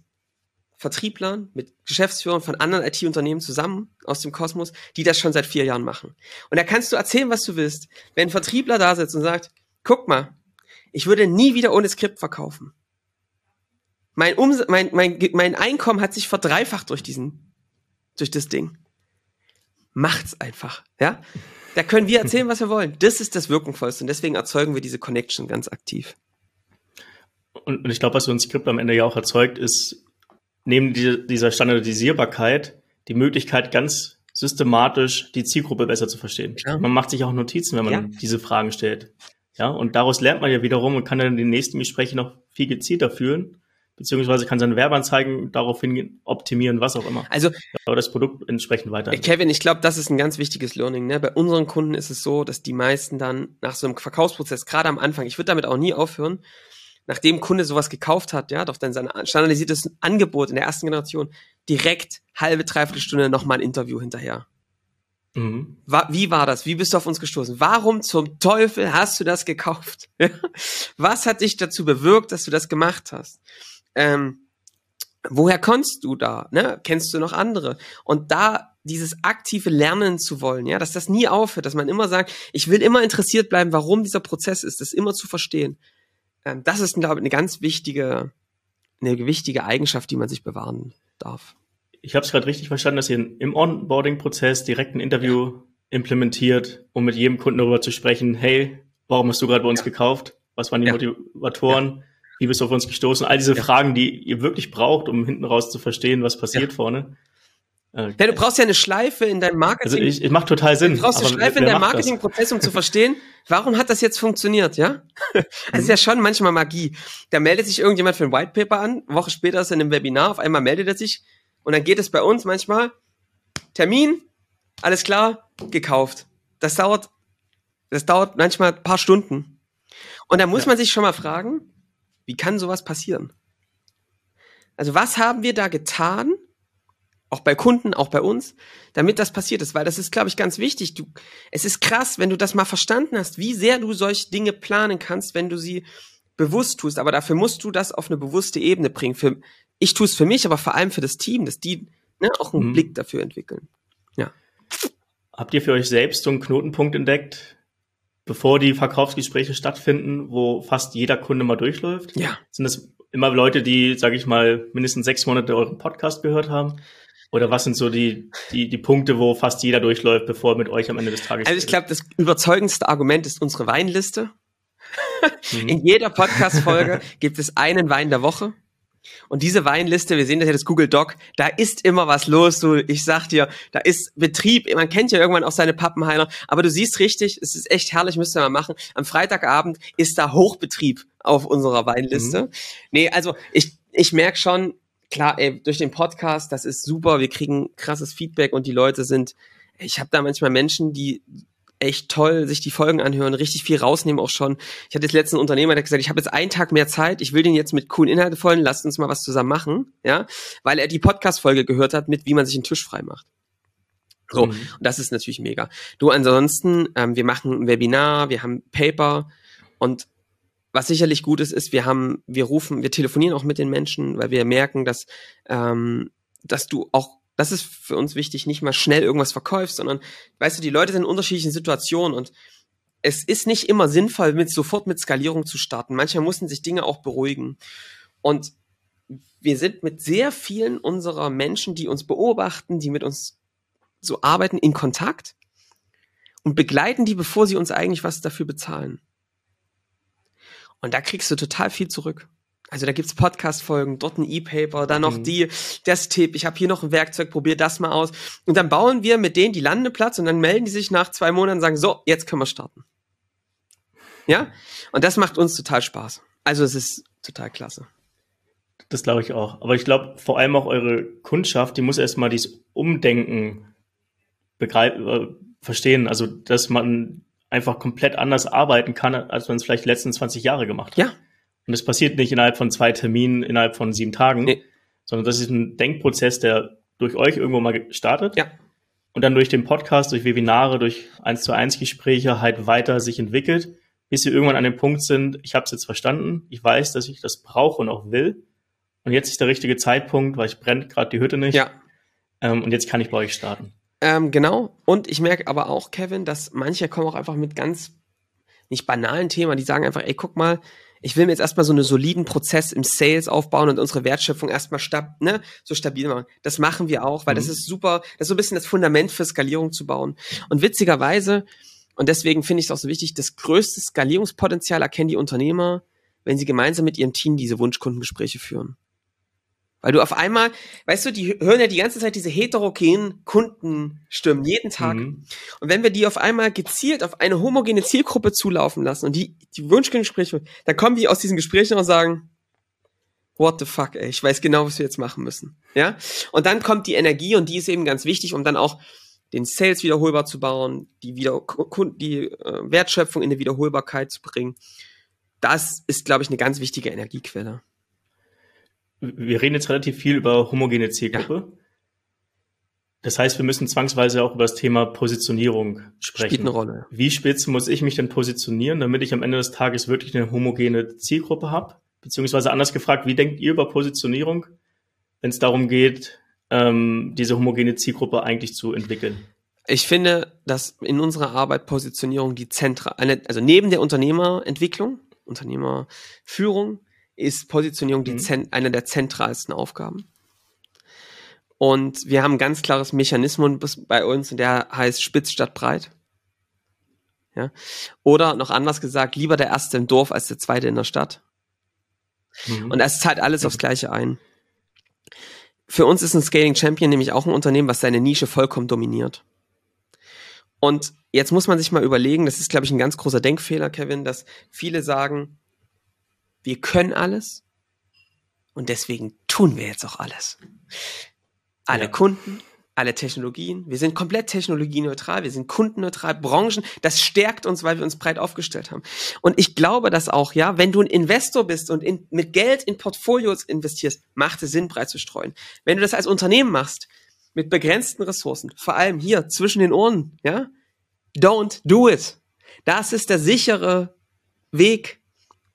Vertrieblern, mit Geschäftsführern von anderen IT-Unternehmen zusammen aus dem Kosmos, die das schon seit vier Jahren machen. Und da kannst du erzählen, was du willst. Wenn ein Vertriebler da sitzt und sagt, guck mal, ich würde nie wieder ohne Skript verkaufen. Mein, Ums mein, mein, mein Einkommen hat sich verdreifacht durch diesen, durch das Ding. Macht's einfach, ja? Da können wir erzählen, was wir wollen. Das ist das Wirkungsvollste und deswegen erzeugen wir diese Connection ganz aktiv. Und, und ich glaube, was so ein Skript am Ende ja auch erzeugt, ist neben die, dieser Standardisierbarkeit die Möglichkeit, ganz systematisch die Zielgruppe besser zu verstehen. Ja. Man macht sich auch Notizen, wenn man ja. diese Fragen stellt. Ja, und daraus lernt man ja wiederum und kann dann in den nächsten Gesprächen noch viel gezielter führen, beziehungsweise kann seine Werbeanzeigen daraufhin optimieren, was auch immer. Also, aber das Produkt entsprechend weiter. Kevin, ich glaube, das ist ein ganz wichtiges Learning. Ne? Bei unseren Kunden ist es so, dass die meisten dann nach so einem Verkaufsprozess, gerade am Anfang, ich würde damit auch nie aufhören, nachdem Kunde sowas gekauft hat, ja, doch dann sein standardisiertes Angebot in der ersten Generation direkt halbe, dreiviertel Stunde nochmal ein Interview hinterher. Mhm. Wie war das? Wie bist du auf uns gestoßen? Warum zum Teufel hast du das gekauft? Was hat dich dazu bewirkt, dass du das gemacht hast? Ähm, woher konntest du da? Ne? Kennst du noch andere? Und da dieses aktive Lernen zu wollen, ja, dass das nie aufhört, dass man immer sagt, ich will immer interessiert bleiben, warum dieser Prozess ist, das immer zu verstehen. Ähm, das ist, glaube ich, eine ganz wichtige, eine wichtige Eigenschaft, die man sich bewahren darf. Ich habe es gerade richtig verstanden, dass ihr im Onboarding-Prozess direkt ein Interview ja. implementiert, um mit jedem Kunden darüber zu sprechen, hey, warum hast du gerade bei uns ja. gekauft? Was waren die ja. Motivatoren? Wie bist du auf uns gestoßen? All diese Fragen, die ihr wirklich braucht, um hinten raus zu verstehen, was passiert vorne. Äh, ja, du brauchst ja eine Schleife in deinem Marketing. Also ich, ich macht total Sinn. Du brauchst eine Schleife in deinem Marketingprozess, um zu verstehen, warum hat das jetzt funktioniert, ja? Das ist ja schon manchmal Magie. Da meldet sich irgendjemand für ein White Paper an, eine Woche später ist er in einem Webinar, auf einmal meldet er sich und dann geht es bei uns manchmal Termin, alles klar, gekauft. Das dauert, das dauert manchmal ein paar Stunden. Und da muss ja. man sich schon mal fragen, wie kann sowas passieren? Also was haben wir da getan, auch bei Kunden, auch bei uns, damit das passiert ist, weil das ist, glaube ich, ganz wichtig. Du, es ist krass, wenn du das mal verstanden hast, wie sehr du solche Dinge planen kannst, wenn du sie bewusst tust. Aber dafür musst du das auf eine bewusste Ebene bringen. Für, ich tue es für mich, aber vor allem für das Team, dass die ne, auch einen mhm. Blick dafür entwickeln. Ja. Habt ihr für euch selbst so einen Knotenpunkt entdeckt, bevor die Verkaufsgespräche stattfinden, wo fast jeder Kunde mal durchläuft? Ja. Sind das immer Leute, die, sage ich mal, mindestens sechs Monate euren Podcast gehört haben? Oder was sind so die, die, die Punkte, wo fast jeder durchläuft, bevor er mit euch am Ende des Tages Also ich glaube, das überzeugendste Argument ist unsere Weinliste. Mhm. In jeder Podcast-Folge gibt es einen Wein der Woche. Und diese Weinliste, wir sehen das ja das Google Doc, da ist immer was los. Du, ich sag dir, da ist Betrieb. Man kennt ja irgendwann auch seine Pappenheimer, aber du siehst richtig, es ist echt herrlich, müsst ihr mal machen. Am Freitagabend ist da Hochbetrieb auf unserer Weinliste. Mhm. Nee, also ich, ich merke schon, klar, ey, durch den Podcast, das ist super, wir kriegen krasses Feedback und die Leute sind, ich habe da manchmal Menschen, die echt toll sich die Folgen anhören, richtig viel rausnehmen auch schon. Ich hatte jetzt letzten Unternehmer, der gesagt, ich habe jetzt einen Tag mehr Zeit, ich will den jetzt mit coolen Inhalten folgen, lasst uns mal was zusammen machen, ja, weil er die Podcast-Folge gehört hat mit, wie man sich einen Tisch frei macht. So, mhm. und das ist natürlich mega. Du, ansonsten, ähm, wir machen ein Webinar, wir haben Paper und was sicherlich gut ist, ist, wir haben, wir rufen, wir telefonieren auch mit den Menschen, weil wir merken, dass, ähm, dass du auch, das ist für uns wichtig, nicht mal schnell irgendwas verkaufst, sondern, weißt du, die Leute sind in unterschiedlichen Situationen und es ist nicht immer sinnvoll, mit sofort mit Skalierung zu starten. Manchmal mussten sich Dinge auch beruhigen. Und wir sind mit sehr vielen unserer Menschen, die uns beobachten, die mit uns so arbeiten, in Kontakt. und begleiten die, bevor sie uns eigentlich was dafür bezahlen. Und da kriegst du total viel zurück. Also da gibt's Podcast-Folgen, dort ein E-Paper, dann noch mhm. die, das Tipp, ich habe hier noch ein Werkzeug, probier das mal aus. Und dann bauen wir mit denen die Landeplatz und dann melden die sich nach zwei Monaten und sagen, so, jetzt können wir starten. Ja? Und das macht uns total Spaß. Also es ist total klasse. Das glaube ich auch. Aber ich glaube, vor allem auch eure Kundschaft, die muss erstmal dieses Umdenken begreifen, äh, verstehen. Also, dass man einfach komplett anders arbeiten kann, als man es vielleicht die letzten 20 Jahre gemacht hat. Ja. Und es passiert nicht innerhalb von zwei Terminen, innerhalb von sieben Tagen, nee. sondern das ist ein Denkprozess, der durch euch irgendwo mal startet. Ja. Und dann durch den Podcast, durch Webinare, durch eins zu eins Gespräche halt weiter sich entwickelt, bis wir irgendwann an dem Punkt sind, ich habe es jetzt verstanden, ich weiß, dass ich das brauche und auch will. Und jetzt ist der richtige Zeitpunkt, weil ich brennt gerade die Hütte nicht. Ja. Ähm, und jetzt kann ich bei euch starten. Ähm, genau. Und ich merke aber auch, Kevin, dass manche kommen auch einfach mit ganz nicht banalen Themen, die sagen einfach, ey, guck mal, ich will mir jetzt erstmal so einen soliden Prozess im Sales aufbauen und unsere Wertschöpfung erstmal stab ne, so stabil machen. Das machen wir auch, weil mhm. das ist super, das ist so ein bisschen das Fundament für Skalierung zu bauen. Und witzigerweise, und deswegen finde ich es auch so wichtig, das größte Skalierungspotenzial erkennen die Unternehmer, wenn sie gemeinsam mit ihrem Team diese Wunschkundengespräche führen. Weil du auf einmal, weißt du, die hören ja die ganze Zeit diese heterogenen Kundenstimmen jeden Tag. Mhm. Und wenn wir die auf einmal gezielt auf eine homogene Zielgruppe zulaufen lassen und die, die Wunschgespräche, dann kommen die aus diesen Gesprächen und sagen, what the fuck, ey, ich weiß genau, was wir jetzt machen müssen. Ja? Und dann kommt die Energie und die ist eben ganz wichtig, um dann auch den Sales wiederholbar zu bauen, die, wieder, die äh, Wertschöpfung in eine Wiederholbarkeit zu bringen. Das ist, glaube ich, eine ganz wichtige Energiequelle wir reden jetzt relativ viel über homogene Zielgruppe. Ja. Das heißt, wir müssen zwangsweise auch über das Thema Positionierung sprechen. Spielt eine Rolle. Wie spitz muss ich mich denn positionieren, damit ich am Ende des Tages wirklich eine homogene Zielgruppe habe? Beziehungsweise anders gefragt, wie denkt ihr über Positionierung, wenn es darum geht, ähm, diese homogene Zielgruppe eigentlich zu entwickeln? Ich finde, dass in unserer Arbeit Positionierung die zentrale, also neben der Unternehmerentwicklung, Unternehmerführung, ist Positionierung die mhm. eine der zentralsten Aufgaben. Und wir haben ein ganz klares Mechanismus bei uns, der heißt spitz statt breit. Ja? Oder noch anders gesagt, lieber der erste im Dorf als der zweite in der Stadt. Mhm. Und es zahlt alles aufs Gleiche ein. Für uns ist ein Scaling Champion nämlich auch ein Unternehmen, was seine Nische vollkommen dominiert. Und jetzt muss man sich mal überlegen, das ist, glaube ich, ein ganz großer Denkfehler, Kevin, dass viele sagen, wir können alles und deswegen tun wir jetzt auch alles. Alle ja. Kunden, alle Technologien. Wir sind komplett technologieneutral, wir sind kundenneutral, Branchen. Das stärkt uns, weil wir uns breit aufgestellt haben. Und ich glaube, dass auch, ja, wenn du ein Investor bist und in, mit Geld in Portfolios investierst, macht es Sinn, breit zu streuen. Wenn du das als Unternehmen machst, mit begrenzten Ressourcen, vor allem hier zwischen den Ohren, ja, don't do it. Das ist der sichere Weg,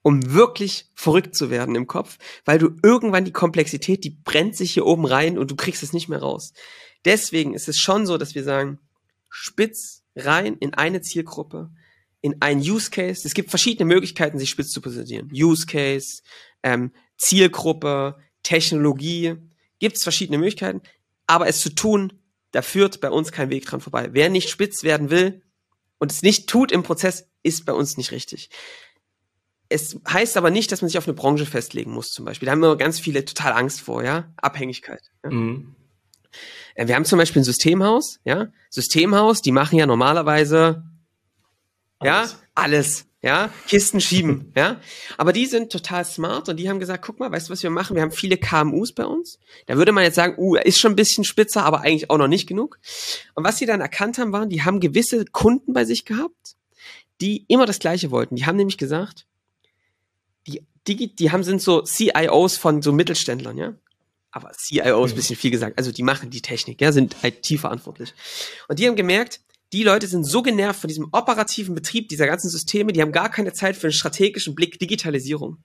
um wirklich verrückt zu werden im Kopf, weil du irgendwann die Komplexität, die brennt sich hier oben rein und du kriegst es nicht mehr raus. Deswegen ist es schon so, dass wir sagen, spitz rein in eine Zielgruppe, in ein Use Case. Es gibt verschiedene Möglichkeiten, sich spitz zu positionieren. Use Case, ähm, Zielgruppe, Technologie, gibt es verschiedene Möglichkeiten. Aber es zu tun, da führt bei uns kein Weg dran vorbei. Wer nicht spitz werden will und es nicht tut im Prozess, ist bei uns nicht richtig es heißt aber nicht, dass man sich auf eine Branche festlegen muss, zum Beispiel. Da haben wir ganz viele total Angst vor, ja. Abhängigkeit. Ja? Mhm. Äh, wir haben zum Beispiel ein Systemhaus, ja. Systemhaus, die machen ja normalerweise, alles. ja, alles, ja. Kisten schieben, ja. Aber die sind total smart und die haben gesagt, guck mal, weißt du, was wir machen? Wir haben viele KMUs bei uns. Da würde man jetzt sagen, uh, ist schon ein bisschen spitzer, aber eigentlich auch noch nicht genug. Und was sie dann erkannt haben, waren, die haben gewisse Kunden bei sich gehabt, die immer das Gleiche wollten. Die haben nämlich gesagt, die, die haben, sind so CIOs von so Mittelständlern, ja. Aber CIO ist ein mhm. bisschen viel gesagt. Also die machen die Technik, ja, sind IT-verantwortlich. Und die haben gemerkt, die Leute sind so genervt von diesem operativen Betrieb dieser ganzen Systeme, die haben gar keine Zeit für einen strategischen Blick Digitalisierung.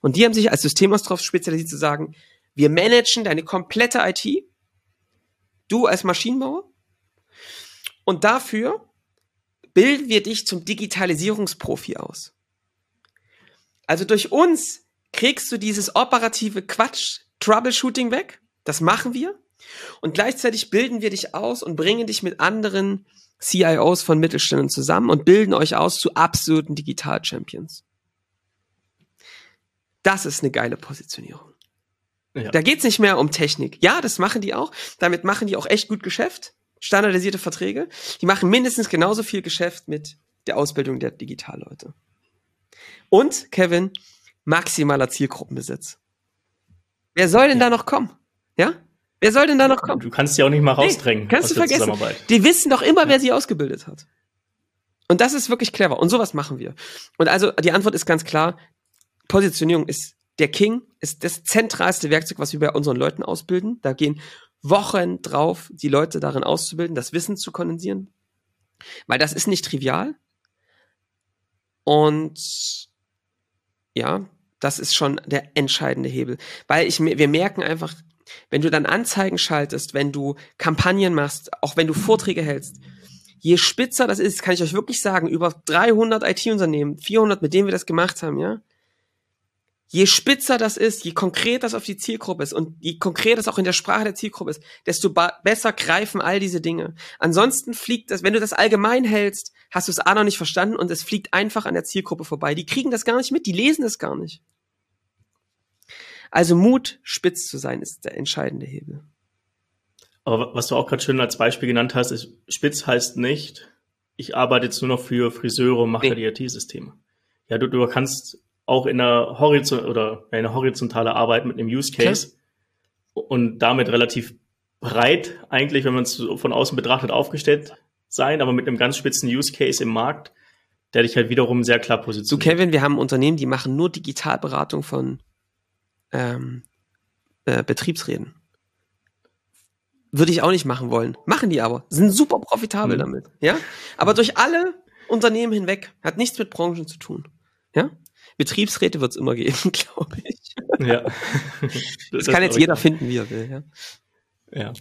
Und die haben sich als Systemhaus darauf spezialisiert zu sagen, wir managen deine komplette IT, du als Maschinenbauer, und dafür bilden wir dich zum Digitalisierungsprofi aus. Also durch uns kriegst du dieses operative Quatsch, Troubleshooting weg. Das machen wir. Und gleichzeitig bilden wir dich aus und bringen dich mit anderen CIOs von Mittelständen zusammen und bilden euch aus zu absoluten Digital-Champions. Das ist eine geile Positionierung. Ja. Da geht's nicht mehr um Technik. Ja, das machen die auch. Damit machen die auch echt gut Geschäft. Standardisierte Verträge. Die machen mindestens genauso viel Geschäft mit der Ausbildung der Digitalleute. Und, Kevin, maximaler Zielgruppenbesitz. Wer soll denn ja. da noch kommen? Ja? Wer soll denn da noch kommen? Du kannst sie auch nicht mal rausdrängen. Nee, kannst du vergessen. Die wissen doch immer, ja. wer sie ausgebildet hat. Und das ist wirklich clever. Und sowas machen wir. Und also die Antwort ist ganz klar. Positionierung ist der King, ist das zentralste Werkzeug, was wir bei unseren Leuten ausbilden. Da gehen Wochen drauf, die Leute darin auszubilden, das Wissen zu kondensieren. Weil das ist nicht trivial. Und ja, das ist schon der entscheidende Hebel. Weil ich, wir merken einfach, wenn du dann Anzeigen schaltest, wenn du Kampagnen machst, auch wenn du Vorträge hältst, je spitzer das ist, kann ich euch wirklich sagen, über 300 IT-Unternehmen, 400, mit denen wir das gemacht haben, ja, je spitzer das ist, je konkreter das auf die Zielgruppe ist und je konkreter das auch in der Sprache der Zielgruppe ist, desto besser greifen all diese Dinge. Ansonsten fliegt das, wenn du das allgemein hältst, hast du es A noch nicht verstanden und es fliegt einfach an der Zielgruppe vorbei. Die kriegen das gar nicht mit, die lesen es gar nicht. Also Mut, spitz zu sein, ist der entscheidende Hebel. Aber was du auch gerade schön als Beispiel genannt hast, ist, spitz heißt nicht, ich arbeite jetzt nur noch für Friseure und mache nee. die IT-Systeme. Ja, du, du kannst auch in einer, Horizont oder eine horizontale Arbeit mit einem Use Case Klar. und damit relativ breit eigentlich, wenn man es von außen betrachtet, aufgestellt sein, aber mit einem ganz spitzen Use Case im Markt, der dich halt wiederum sehr klar positioniert. Du Kevin, wir haben Unternehmen, die machen nur Digitalberatung von ähm, äh, Betriebsräten. Würde ich auch nicht machen wollen. Machen die aber. Sind super profitabel mhm. damit. Ja? Aber durch alle Unternehmen hinweg. Hat nichts mit Branchen zu tun. Ja? Betriebsräte wird es immer geben, glaube ich. Ja. Das, das kann jetzt jeder finden, wie er will. Ja. ja.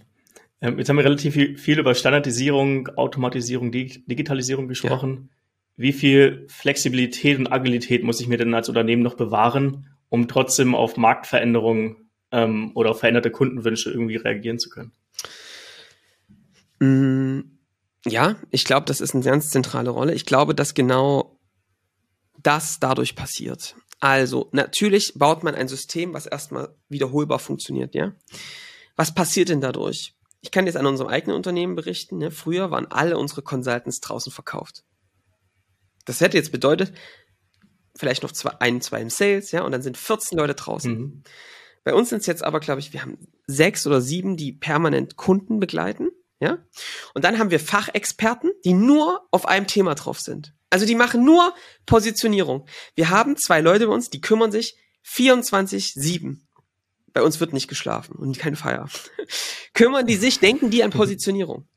Ähm, jetzt haben wir relativ viel, viel, über Standardisierung, Automatisierung, Digitalisierung gesprochen. Ja. Wie viel Flexibilität und Agilität muss ich mir denn als Unternehmen noch bewahren, um trotzdem auf Marktveränderungen ähm, oder auf veränderte Kundenwünsche irgendwie reagieren zu können? Mm, ja, ich glaube, das ist eine ganz zentrale Rolle. Ich glaube, dass genau das dadurch passiert. Also, natürlich baut man ein System, was erstmal wiederholbar funktioniert, ja. Was passiert denn dadurch? Ich kann jetzt an unserem eigenen Unternehmen berichten. Ne? Früher waren alle unsere Consultants draußen verkauft. Das hätte jetzt bedeutet, vielleicht noch zwei, ein, zwei im Sales, ja, und dann sind 14 Leute draußen. Mhm. Bei uns sind es jetzt aber, glaube ich, wir haben sechs oder sieben, die permanent Kunden begleiten, ja. Und dann haben wir Fachexperten, die nur auf einem Thema drauf sind. Also die machen nur Positionierung. Wir haben zwei Leute bei uns, die kümmern sich 24-7. Bei uns wird nicht geschlafen und kein Feier. kümmern die sich, denken die an Positionierung.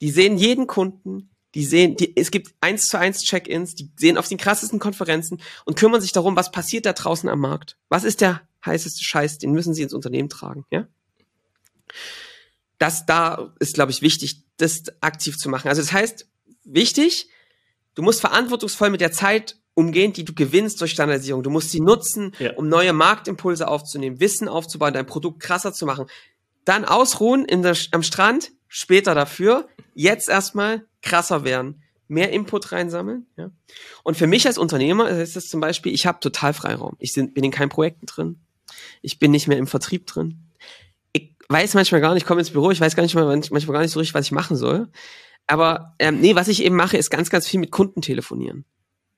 Die sehen jeden Kunden, die sehen, die, es gibt eins zu eins Check-ins, die sehen auf den krassesten Konferenzen und kümmern sich darum, was passiert da draußen am Markt. Was ist der heißeste Scheiß, den müssen sie ins Unternehmen tragen, ja? Das da ist, glaube ich, wichtig, das aktiv zu machen. Also das heißt, wichtig, du musst verantwortungsvoll mit der Zeit umgehen, die du gewinnst durch Standardisierung. Du musst sie nutzen, ja. um neue Marktimpulse aufzunehmen, Wissen aufzubauen, dein Produkt krasser zu machen. Dann ausruhen in der, am Strand, später dafür, jetzt erstmal krasser werden, mehr Input reinsammeln. Ja? Und für mich als Unternehmer ist es zum Beispiel, ich habe total Freiraum. Ich bin in keinen Projekten drin. Ich bin nicht mehr im Vertrieb drin. Ich weiß manchmal gar nicht, komme ins Büro, ich weiß gar nicht mal, manchmal gar nicht so richtig, was ich machen soll. Aber ähm, nee, was ich eben mache, ist ganz, ganz viel mit Kunden telefonieren.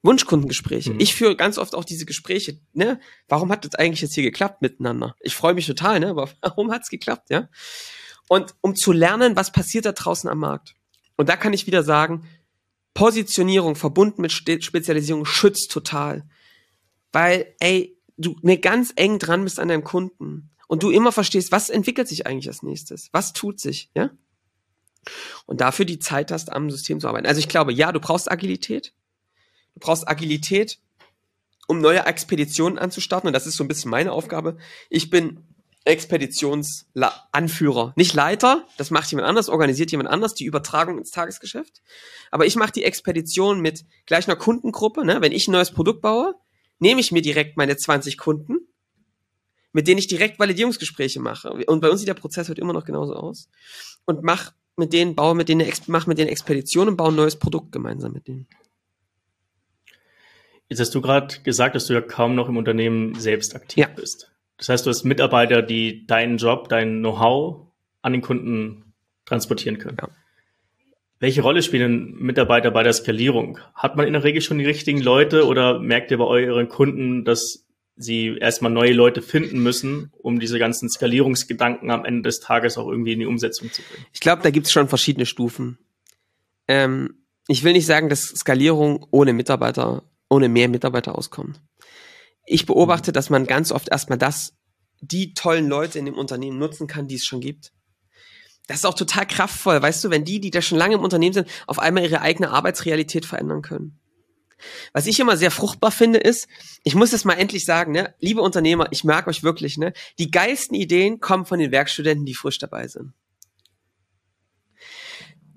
Wunschkundengespräche. Mhm. Ich führe ganz oft auch diese Gespräche, ne? Warum hat das eigentlich jetzt hier geklappt miteinander? Ich freue mich total, ne? Aber warum hat's geklappt, ja? Und um zu lernen, was passiert da draußen am Markt. Und da kann ich wieder sagen, Positionierung verbunden mit Spezialisierung schützt total. Weil, ey, du ne ganz eng dran bist an deinem Kunden und du immer verstehst, was entwickelt sich eigentlich als nächstes? Was tut sich, ja? Und dafür die Zeit hast, am System zu arbeiten. Also ich glaube, ja, du brauchst Agilität. Du brauchst Agilität, um neue Expeditionen anzustarten. Und das ist so ein bisschen meine Aufgabe. Ich bin Expeditionsanführer. Nicht Leiter, das macht jemand anders, organisiert jemand anders, die Übertragung ins Tagesgeschäft. Aber ich mache die Expedition mit gleich einer Kundengruppe. Ne? Wenn ich ein neues Produkt baue, nehme ich mir direkt meine 20 Kunden, mit denen ich direkt Validierungsgespräche mache. Und bei uns sieht der Prozess heute immer noch genauso aus. Und mach mit denen, baue mit denen, mach mit denen Expeditionen und baue ein neues Produkt gemeinsam mit denen. Jetzt hast du gerade gesagt, dass du ja kaum noch im Unternehmen selbst aktiv ja. bist. Das heißt, du hast Mitarbeiter, die deinen Job, dein Know-how an den Kunden transportieren können. Ja. Welche Rolle spielen Mitarbeiter bei der Skalierung? Hat man in der Regel schon die richtigen Leute oder merkt ihr bei euren Kunden, dass sie erstmal neue Leute finden müssen, um diese ganzen Skalierungsgedanken am Ende des Tages auch irgendwie in die Umsetzung zu bringen? Ich glaube, da gibt es schon verschiedene Stufen. Ähm, ich will nicht sagen, dass Skalierung ohne Mitarbeiter, ohne mehr Mitarbeiter auskommt. Ich beobachte, dass man ganz oft erstmal das, die tollen Leute in dem Unternehmen nutzen kann, die es schon gibt das ist auch total kraftvoll, weißt du, wenn die, die da schon lange im Unternehmen sind, auf einmal ihre eigene Arbeitsrealität verändern können. Was ich immer sehr fruchtbar finde, ist, ich muss es mal endlich sagen, ne, liebe Unternehmer, ich merke euch wirklich, ne, die geilsten Ideen kommen von den Werkstudenten, die frisch dabei sind.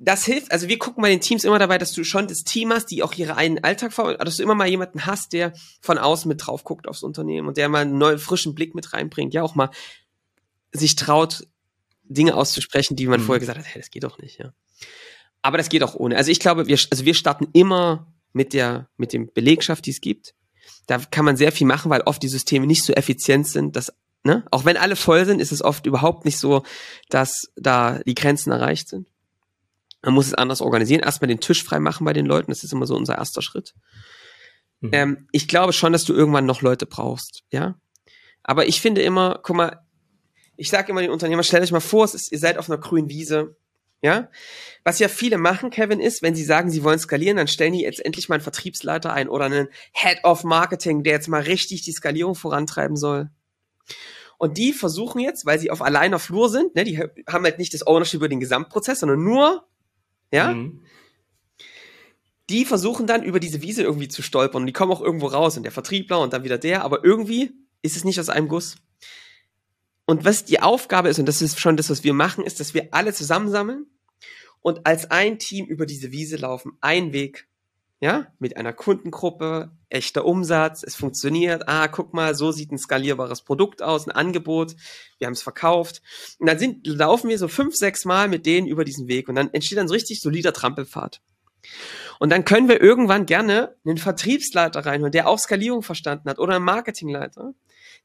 Das hilft, also wir gucken bei den Teams immer dabei, dass du schon das Team hast, die auch ihre einen Alltag vor, dass du immer mal jemanden hast, der von außen mit drauf guckt aufs Unternehmen und der mal einen neuen, frischen Blick mit reinbringt, ja auch mal sich traut, Dinge auszusprechen, die man mhm. vorher gesagt hat, hey, das geht doch nicht, ja. Aber das geht auch ohne. Also ich glaube, wir, also wir starten immer mit der, mit dem Belegschaft, die es gibt. Da kann man sehr viel machen, weil oft die Systeme nicht so effizient sind, dass, ne, auch wenn alle voll sind, ist es oft überhaupt nicht so, dass da die Grenzen erreicht sind. Man muss es anders organisieren. Erstmal den Tisch frei machen bei den Leuten. Das ist immer so unser erster Schritt. Mhm. Ähm, ich glaube schon, dass du irgendwann noch Leute brauchst, ja. Aber ich finde immer, guck mal, ich sage immer den Unternehmern, stellt euch mal vor, es ist, ihr seid auf einer grünen Wiese. Ja? Was ja viele machen, Kevin, ist, wenn sie sagen, sie wollen skalieren, dann stellen die jetzt endlich mal einen Vertriebsleiter ein oder einen Head of Marketing, der jetzt mal richtig die Skalierung vorantreiben soll. Und die versuchen jetzt, weil sie auf alleiner Flur sind, ne, die haben halt nicht das Ownership über den Gesamtprozess, sondern nur, ja, mhm. die versuchen dann über diese Wiese irgendwie zu stolpern und die kommen auch irgendwo raus und der Vertriebler und dann wieder der, aber irgendwie ist es nicht aus einem Guss. Und was die Aufgabe ist, und das ist schon das, was wir machen, ist, dass wir alle zusammensammeln und als ein Team über diese Wiese laufen. Ein Weg. Ja, mit einer Kundengruppe, echter Umsatz, es funktioniert. Ah, guck mal, so sieht ein skalierbares Produkt aus, ein Angebot. Wir haben es verkauft. Und dann sind, laufen wir so fünf, sechs Mal mit denen über diesen Weg und dann entsteht dann so richtig solider Trampelpfad. Und dann können wir irgendwann gerne einen Vertriebsleiter reinholen, der auch Skalierung verstanden hat oder einen Marketingleiter,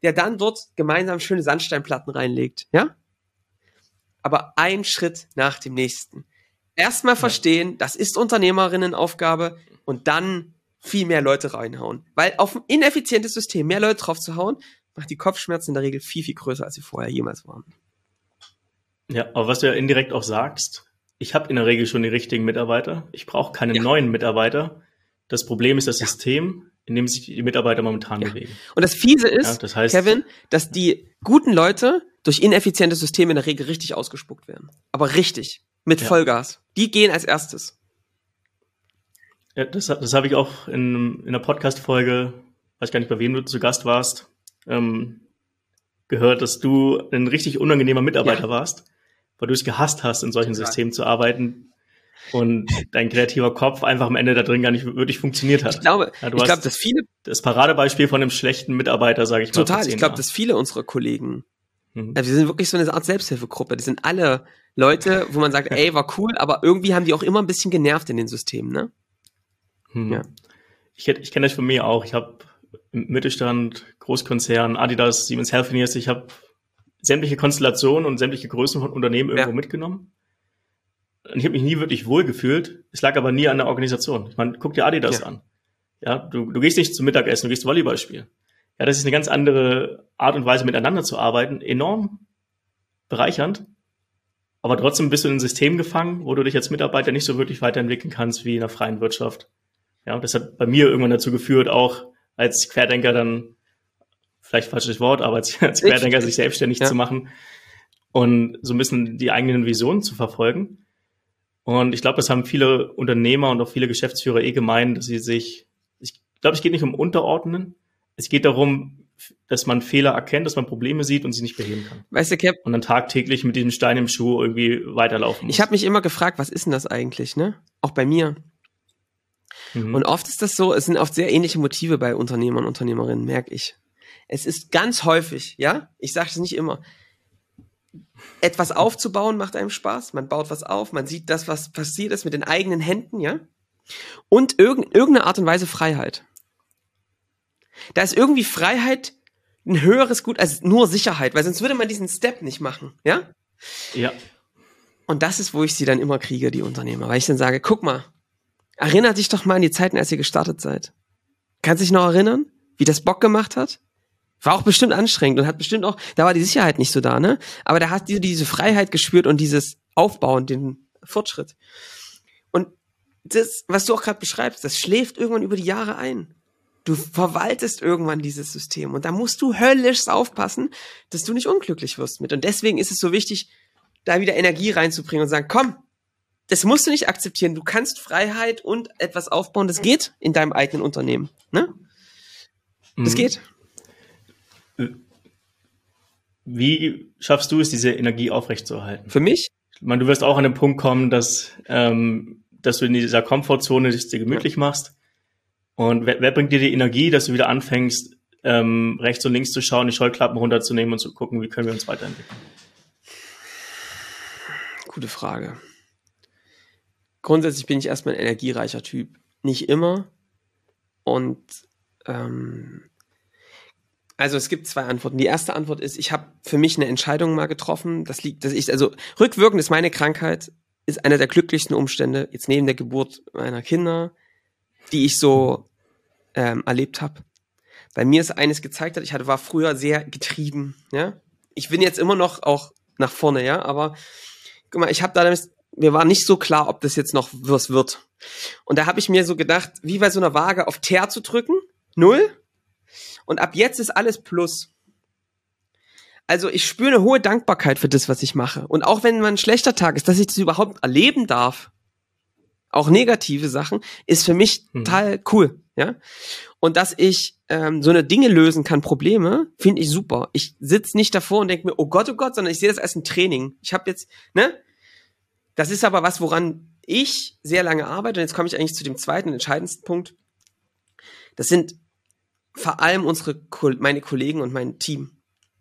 der dann dort gemeinsam schöne Sandsteinplatten reinlegt, ja? Aber ein Schritt nach dem nächsten. Erstmal verstehen, das ist Unternehmerinnenaufgabe und dann viel mehr Leute reinhauen. Weil auf ein ineffizientes System mehr Leute drauf zu hauen, macht die Kopfschmerzen in der Regel viel, viel größer, als sie vorher jemals waren. Ja, aber was du ja indirekt auch sagst, ich habe in der Regel schon die richtigen Mitarbeiter. Ich brauche keine ja. neuen Mitarbeiter. Das Problem ist das ja. System in dem sich die Mitarbeiter momentan ja. bewegen. Und das Fiese ist, das heißt, Kevin, dass die guten Leute durch ineffiziente Systeme in der Regel richtig ausgespuckt werden. Aber richtig. Mit. Vollgas. Die gehen als erstes. Ja, das, das habe ich auch in, in einer Podcast-Folge, weiß gar nicht, bei wem du zu Gast warst, ähm, gehört, dass du ein richtig unangenehmer Mitarbeiter ja. warst, weil du es gehasst hast, in solchen Systemen zu arbeiten, und dein kreativer Kopf einfach am Ende da drin gar nicht wirklich funktioniert hat. Ich glaube, ja, ich glaube, dass viele das Paradebeispiel von einem schlechten Mitarbeiter, sage ich mal. Total. Ich glaube, dass viele unserer Kollegen, mhm. also wir sind wirklich so eine Art Selbsthilfegruppe. Die sind alle Leute, wo man sagt, ey, war cool, aber irgendwie haben die auch immer ein bisschen genervt in den Systemen, ne? Mhm. Ja. Ich, ich kenne das von mir auch. Ich habe im Mittelstand, Großkonzern, Adidas, Siemens Healthineers, ich habe sämtliche Konstellationen und sämtliche Größen von Unternehmen irgendwo ja. mitgenommen und ich habe mich nie wirklich wohl gefühlt. Es lag aber nie an der Organisation. Ich meine, guck dir Adidas ja. an. Ja, du, du gehst nicht zum Mittagessen, du gehst Volleyball spielen. Ja, das ist eine ganz andere Art und Weise, miteinander zu arbeiten. Enorm bereichernd. Aber trotzdem bist du in ein System gefangen, wo du dich als Mitarbeiter nicht so wirklich weiterentwickeln kannst wie in der freien Wirtschaft. Ja, und das hat bei mir irgendwann dazu geführt, auch als Querdenker dann, vielleicht falsches Wort, aber als, als Querdenker sich selbstständig ja. zu machen und so ein bisschen die eigenen Visionen zu verfolgen. Und ich glaube, das haben viele Unternehmer und auch viele Geschäftsführer eh gemeint, dass sie sich, ich glaube, es geht nicht um Unterordnen. Es geht darum, dass man Fehler erkennt, dass man Probleme sieht und sie nicht beheben kann. Weißt du, Cap? Und dann tagtäglich mit diesem Stein im Schuh irgendwie weiterlaufen muss. Ich habe mich immer gefragt, was ist denn das eigentlich, ne? Auch bei mir. Mhm. Und oft ist das so, es sind oft sehr ähnliche Motive bei Unternehmern und Unternehmerinnen, merke ich. Es ist ganz häufig, ja, ich sage es nicht immer, etwas aufzubauen macht einem Spaß. Man baut was auf, man sieht das, was passiert ist mit den eigenen Händen, ja. Und irg irgendeine Art und Weise Freiheit. Da ist irgendwie Freiheit ein höheres Gut als nur Sicherheit, weil sonst würde man diesen Step nicht machen, ja? Ja. Und das ist, wo ich sie dann immer kriege, die Unternehmer, weil ich dann sage, guck mal, erinnert dich doch mal an die Zeiten, als ihr gestartet seid. Kannst dich noch erinnern, wie das Bock gemacht hat? War auch bestimmt anstrengend und hat bestimmt auch, da war die Sicherheit nicht so da, ne? Aber da hat diese, diese Freiheit gespürt und dieses Aufbauen, den Fortschritt. Und das, was du auch gerade beschreibst, das schläft irgendwann über die Jahre ein. Du verwaltest irgendwann dieses System und da musst du höllisch aufpassen, dass du nicht unglücklich wirst mit. Und deswegen ist es so wichtig, da wieder Energie reinzubringen und sagen, komm, das musst du nicht akzeptieren. Du kannst Freiheit und etwas aufbauen. Das geht in deinem eigenen Unternehmen. Ne? Das mhm. geht. Wie schaffst du es, diese Energie aufrechtzuerhalten? Für mich? Ich meine, du wirst auch an den Punkt kommen, dass, ähm, dass du in dieser Komfortzone dich dir gemütlich ja. machst. Und wer, wer, bringt dir die Energie, dass du wieder anfängst, ähm, rechts und links zu schauen, die Scheuklappen runterzunehmen und zu gucken, wie können wir uns weiterentwickeln? Gute Frage. Grundsätzlich bin ich erstmal ein energiereicher Typ. Nicht immer. Und ähm, also es gibt zwei Antworten. Die erste Antwort ist, ich habe für mich eine Entscheidung mal getroffen. Das liegt, dass ich, also rückwirkend ist meine Krankheit, ist einer der glücklichsten Umstände, jetzt neben der Geburt meiner Kinder, die ich so ähm, erlebt habe. Bei mir ist eines gezeigt hat, ich hatte, war früher sehr getrieben, ja. Ich bin jetzt immer noch auch nach vorne, ja, aber guck mal, ich habe da mir war nicht so klar, ob das jetzt noch was wird. Und da habe ich mir so gedacht, wie bei so einer Waage auf Teer zu drücken, null, und ab jetzt ist alles Plus. Also ich spüre eine hohe Dankbarkeit für das, was ich mache. Und auch wenn man ein schlechter Tag ist, dass ich das überhaupt erleben darf, auch negative Sachen, ist für mich mhm. total cool. Ja. Und dass ich ähm, so eine Dinge lösen kann, Probleme, finde ich super. Ich sitz nicht davor und denke mir, oh Gott, oh Gott, sondern ich sehe das als ein Training. Ich habe jetzt, ne? Das ist aber was, woran ich sehr lange arbeite. Und jetzt komme ich eigentlich zu dem zweiten, entscheidendsten Punkt. Das sind vor allem unsere, meine Kollegen und mein Team.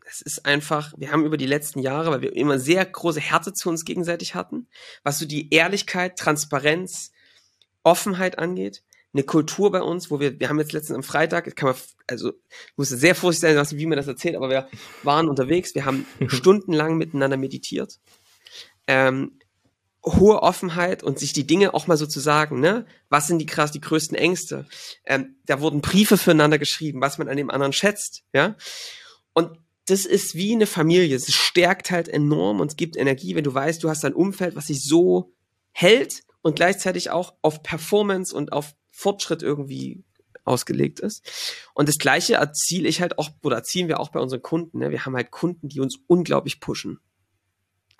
Es ist einfach, wir haben über die letzten Jahre, weil wir immer sehr große Härte zu uns gegenseitig hatten, was so die Ehrlichkeit, Transparenz, Offenheit angeht, eine Kultur bei uns, wo wir, wir haben jetzt letztens am Freitag, kann man, also ich muss sehr vorsichtig sein, wie mir das erzählt, aber wir waren unterwegs, wir haben stundenlang miteinander meditiert. Ähm, hohe Offenheit und sich die Dinge auch mal so zu sagen, ne? Was sind die krass die größten Ängste? Ähm, da wurden Briefe füreinander geschrieben, was man an dem anderen schätzt, ja? Und das ist wie eine Familie. Es stärkt halt enorm und gibt Energie, wenn du weißt, du hast ein Umfeld, was sich so hält und gleichzeitig auch auf Performance und auf Fortschritt irgendwie ausgelegt ist. Und das Gleiche erziele ich halt auch, oder erzielen wir auch bei unseren Kunden. Ne? Wir haben halt Kunden, die uns unglaublich pushen.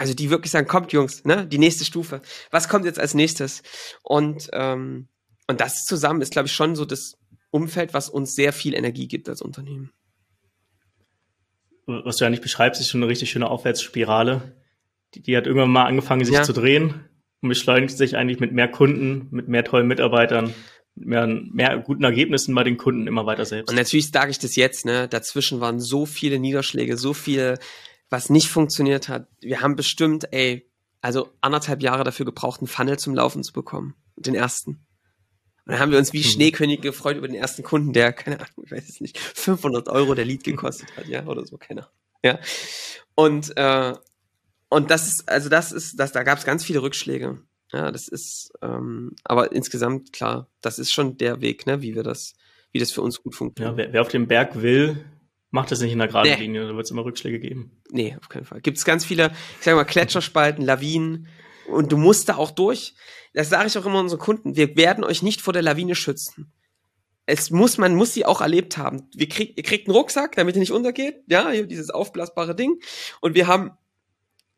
Also die wirklich sagen, kommt Jungs, ne, die nächste Stufe. Was kommt jetzt als nächstes? Und, ähm, und das zusammen ist, glaube ich, schon so das Umfeld, was uns sehr viel Energie gibt als Unternehmen. Was du ja nicht beschreibst, ist schon eine richtig schöne Aufwärtsspirale. Die, die hat irgendwann mal angefangen, sich ja. zu drehen und beschleunigt sich eigentlich mit mehr Kunden, mit mehr tollen Mitarbeitern, mit mehr, mehr guten Ergebnissen bei den Kunden immer weiter selbst. Und natürlich sage ich das jetzt, ne? Dazwischen waren so viele Niederschläge, so viele was nicht funktioniert hat. Wir haben bestimmt, ey, also anderthalb Jahre dafür gebraucht, einen Funnel zum Laufen zu bekommen. Den ersten. Und dann haben wir uns wie mhm. Schneekönige gefreut über den ersten Kunden, der, keine Ahnung, ich weiß es nicht, 500 Euro der Lied gekostet hat, ja, oder so, keine Ahnung. Ja. Und, äh, und das ist, also das ist, das, da gab es ganz viele Rückschläge. Ja, das ist, ähm, aber insgesamt, klar, das ist schon der Weg, ne, wie wir das, wie das für uns gut funktioniert. Ja, wer, wer auf dem Berg will, macht es nicht in der geraden nee. Linie, da wird es immer Rückschläge geben. Nee, auf keinen Fall. Gibt es ganz viele, ich sag mal, Gletscherspalten, Lawinen und du musst da auch durch. Das sage ich auch immer unseren Kunden. Wir werden euch nicht vor der Lawine schützen. Es muss, man muss sie auch erlebt haben. Wir krieg, ihr kriegt einen Rucksack, damit ihr nicht untergeht. Ja, hier dieses aufblasbare Ding. Und wir haben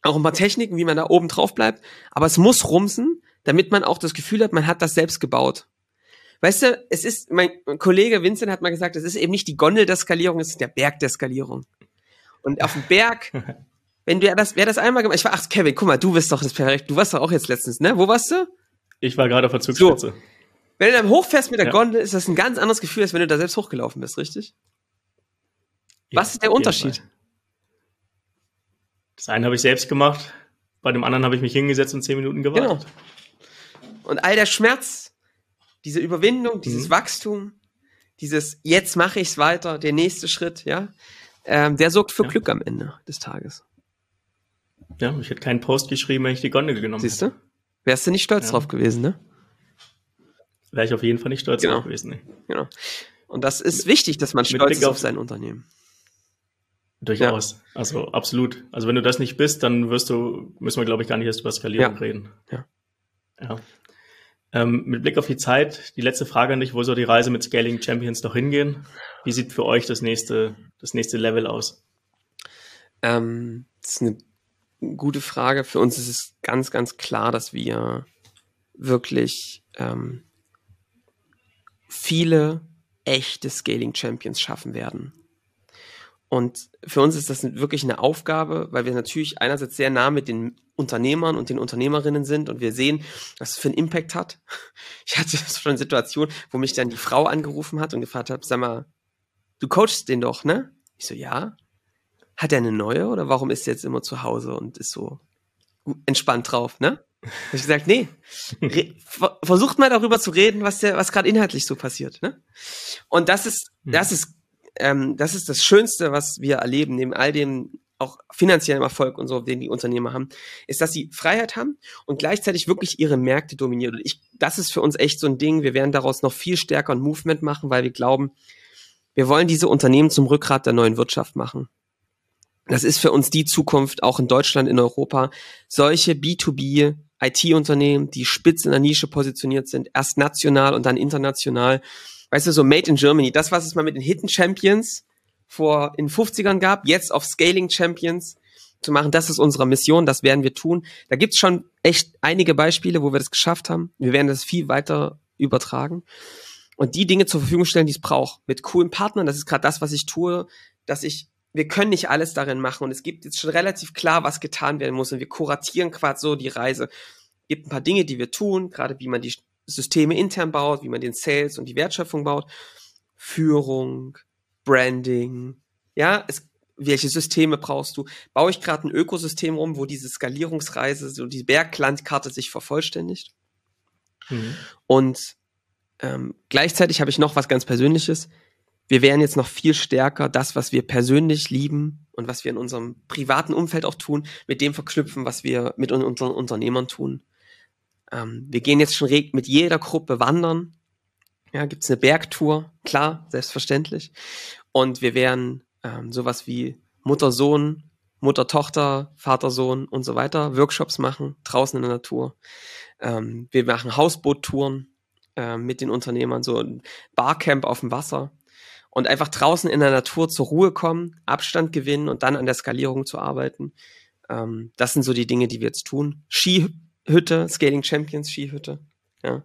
auch ein paar Techniken, wie man da oben drauf bleibt. Aber es muss rumsen, damit man auch das Gefühl hat, man hat das selbst gebaut. Weißt du, es ist, mein Kollege Vincent hat mal gesagt, es ist eben nicht die Gondel der Skalierung, es ist der Berg der Skalierung. Und auf dem Berg, wenn du das, wer das einmal gemacht, ich war, ach Kevin, guck mal, du bist doch das perfekt, du warst doch auch jetzt letztens, ne? Wo warst du? Ich war gerade auf der Zugspitze. So. Wenn du dann hochfährst mit der ja. Gondel, ist das ein ganz anderes Gefühl, als wenn du da selbst hochgelaufen bist, richtig? Ja, Was ist der Unterschied? Das eine habe ich selbst gemacht, bei dem anderen habe ich mich hingesetzt und zehn Minuten gewartet. Genau. Und all der Schmerz, diese Überwindung, dieses mhm. Wachstum, dieses jetzt mache ich es weiter, der nächste Schritt, ja, ähm, der sorgt für ja. Glück am Ende des Tages. Ja, ich hätte keinen Post geschrieben, wenn ich die Gondel genommen Siehst du? Wärst du nicht stolz ja. drauf gewesen, ne? Wäre ich auf jeden Fall nicht stolz genau. drauf gewesen, ne? Genau. Und das ist wichtig, dass man stolz ist auf sein Unternehmen. Durchaus. Ja. Also absolut. Also wenn du das nicht bist, dann wirst du, müssen wir glaube ich gar nicht erst über Skalierung reden. Ja. Ja. Ähm, mit Blick auf die Zeit, die letzte Frage an dich, wo soll die Reise mit Scaling Champions noch hingehen? Wie sieht für euch das nächste, das nächste Level aus? Ähm, das ist eine gute Frage. Für uns ist es ganz, ganz klar, dass wir wirklich ähm, viele echte Scaling Champions schaffen werden. Und für uns ist das wirklich eine Aufgabe, weil wir natürlich einerseits sehr nah mit den Unternehmern und den Unternehmerinnen sind und wir sehen, was es für einen Impact hat. Ich hatte schon eine Situation, wo mich dann die Frau angerufen hat und gefragt hat, sag mal, du coachst den doch, ne? Ich so, ja. Hat er eine neue oder warum ist er jetzt immer zu Hause und ist so entspannt drauf, ne? Hab ich gesagt, nee, versucht mal darüber zu reden, was der, was gerade inhaltlich so passiert, ne? Und das ist, hm. das ist ähm, das ist das Schönste, was wir erleben, neben all dem auch finanziellen Erfolg und so, den die Unternehmer haben, ist, dass sie Freiheit haben und gleichzeitig wirklich ihre Märkte dominieren. Und ich, das ist für uns echt so ein Ding. Wir werden daraus noch viel stärker ein Movement machen, weil wir glauben, wir wollen diese Unternehmen zum Rückgrat der neuen Wirtschaft machen. Das ist für uns die Zukunft, auch in Deutschland, in Europa. Solche B2B IT-Unternehmen, die spitz in der Nische positioniert sind, erst national und dann international weißt du, so Made in Germany, das, was es mal mit den Hidden Champions vor in 50ern gab, jetzt auf Scaling Champions zu machen, das ist unsere Mission, das werden wir tun. Da gibt's schon echt einige Beispiele, wo wir das geschafft haben. Wir werden das viel weiter übertragen und die Dinge zur Verfügung stellen, die es braucht. Mit coolen Partnern, das ist gerade das, was ich tue, dass ich wir können nicht alles darin machen und es gibt jetzt schon relativ klar, was getan werden muss und wir kuratieren quasi so die Reise. Gibt ein paar Dinge, die wir tun, gerade wie man die Systeme intern baut, wie man den Sales und die Wertschöpfung baut, Führung, Branding, ja, es, welche Systeme brauchst du? Baue ich gerade ein Ökosystem rum, wo diese Skalierungsreise, so die Berglandkarte sich vervollständigt? Mhm. Und ähm, gleichzeitig habe ich noch was ganz Persönliches. Wir werden jetzt noch viel stärker das, was wir persönlich lieben und was wir in unserem privaten Umfeld auch tun, mit dem verknüpfen, was wir mit unseren Unternehmern tun. Ähm, wir gehen jetzt schon mit jeder Gruppe wandern. Ja, gibt's eine Bergtour? Klar, selbstverständlich. Und wir werden ähm, sowas wie Mutter-Sohn, Mutter-Tochter, Vater-Sohn und so weiter Workshops machen, draußen in der Natur. Ähm, wir machen Hausboottouren äh, mit den Unternehmern, so ein Barcamp auf dem Wasser und einfach draußen in der Natur zur Ruhe kommen, Abstand gewinnen und dann an der Skalierung zu arbeiten. Ähm, das sind so die Dinge, die wir jetzt tun. Ski Hütte, Scaling Champions Skihütte. Ja.